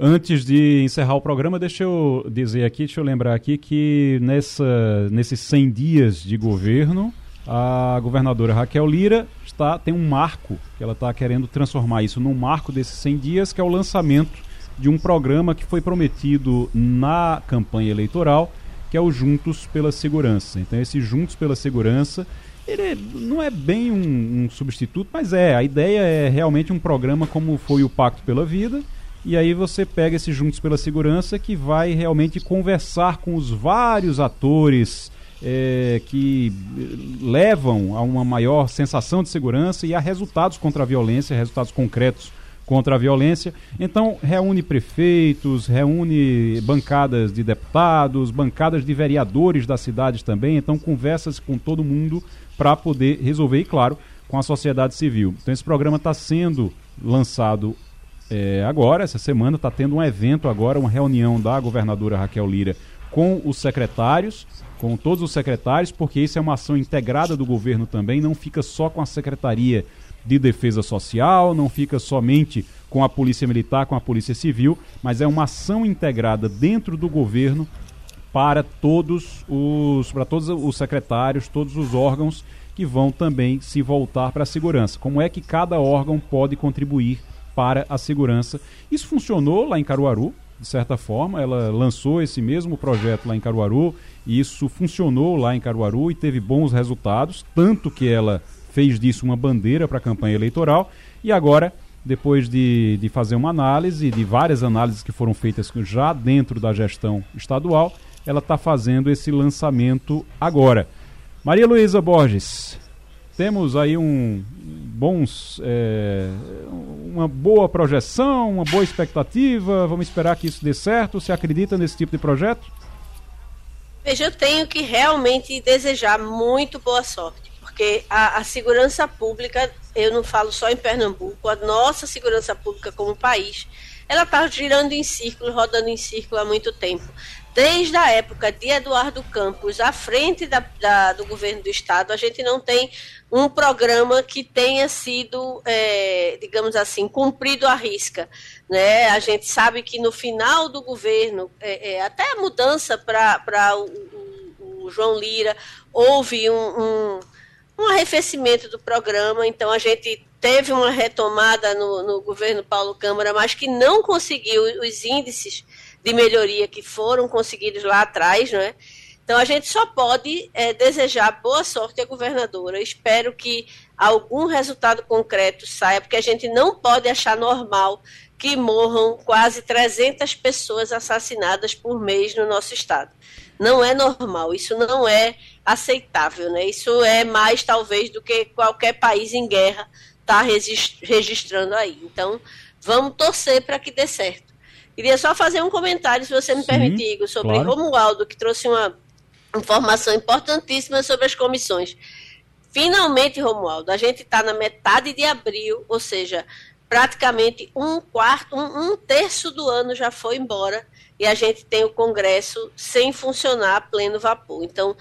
Antes de encerrar o programa, deixa eu dizer aqui, deixa eu lembrar aqui que nessa, nesses 100 dias de governo, a governadora Raquel Lira está, tem um marco, que ela está querendo transformar isso num marco desses 100 dias, que é o lançamento de um programa que foi prometido na campanha eleitoral, que é o Juntos pela Segurança. Então, esse Juntos pela Segurança, ele não é bem um, um substituto, mas é, a ideia é realmente um programa como foi o Pacto pela Vida, e aí você pega esse Juntos pela Segurança que vai realmente conversar com os vários atores é, que levam a uma maior sensação de segurança e a resultados contra a violência, resultados concretos contra a violência. Então, reúne prefeitos, reúne bancadas de deputados, bancadas de vereadores das cidades também. Então, conversas com todo mundo para poder resolver, e claro, com a sociedade civil. Então, esse programa está sendo lançado é, agora, essa semana, está tendo um evento agora, uma reunião da governadora Raquel Lira com os secretários, com todos os secretários, porque isso é uma ação integrada do governo também, não fica só com a Secretaria de Defesa Social, não fica somente com a Polícia Militar, com a Polícia Civil, mas é uma ação integrada dentro do governo para todos os para todos os secretários, todos os órgãos que vão também se voltar para a segurança. Como é que cada órgão pode contribuir para a segurança. Isso funcionou lá em Caruaru, de certa forma, ela lançou esse mesmo projeto lá em Caruaru, e isso funcionou lá em Caruaru e teve bons resultados, tanto que ela fez disso uma bandeira para a campanha eleitoral, e agora, depois de, de fazer uma análise, de várias análises que foram feitas já dentro da gestão estadual, ela está fazendo esse lançamento agora. Maria Luísa Borges, temos aí um bons é, uma boa projeção, uma boa expectativa. Vamos esperar que isso dê certo. Você acredita nesse tipo de projeto? Veja, eu tenho que realmente desejar muito boa sorte, porque a, a segurança pública, eu não falo só em Pernambuco, a nossa segurança pública como país, ela está girando em círculo, rodando em círculo há muito tempo desde a época de Eduardo Campos à frente da, da, do governo do estado, a gente não tem um programa que tenha sido, é, digamos assim, cumprido à risca. Né? A gente sabe que no final do governo, é, é, até a mudança para o, o, o, João Lira, houve um, um, um arrefecimento do programa, então a gente teve uma retomada no, no governo Paulo Câmara, mas que não conseguiu os índices de melhoria que foram conseguidos lá atrás, não é? Então a gente só pode é, desejar boa sorte à governadora. Espero que algum resultado concreto saia, porque a gente não pode achar normal que morram quase 300 pessoas assassinadas por mês no nosso estado. Não é normal, isso não é aceitável, né? Isso é mais talvez do que qualquer país em guerra está registrando aí. Então, vamos torcer para que dê certo. Queria só fazer um comentário, se você me Sim, permitir, Igor, sobre claro. Romualdo, que trouxe uma informação importantíssima sobre as comissões. Finalmente, Romualdo, a gente está na metade de abril, ou seja, praticamente um quarto, um, um, terço do ano já foi embora e a gente tem o Congresso sem funcionar a pleno vapor. Então,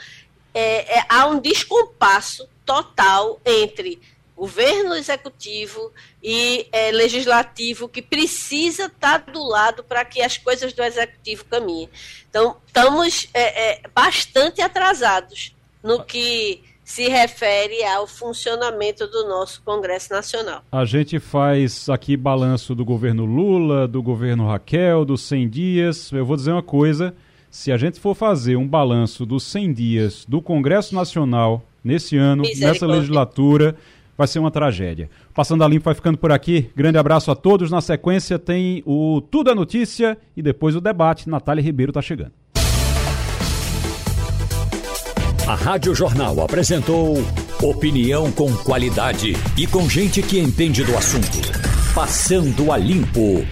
é, é, há um descompasso total entre governo executivo e é, legislativo que precisa estar do lado para que as coisas do executivo caminhem. Então, estamos é, é, bastante atrasados no que se refere ao funcionamento do nosso Congresso Nacional. A gente faz aqui balanço do governo Lula, do governo Raquel, dos 100 dias. Eu vou dizer uma coisa: se a gente for fazer um balanço dos 100 dias do Congresso Nacional nesse ano, nessa legislatura, vai ser uma tragédia. Passando a Limpo vai ficando por aqui. Grande abraço a todos. Na sequência tem o Tudo é Notícia e depois o debate. Natália Ribeiro está chegando. A Rádio Jornal apresentou opinião com qualidade e com gente que entende do assunto. Passando a Limpo.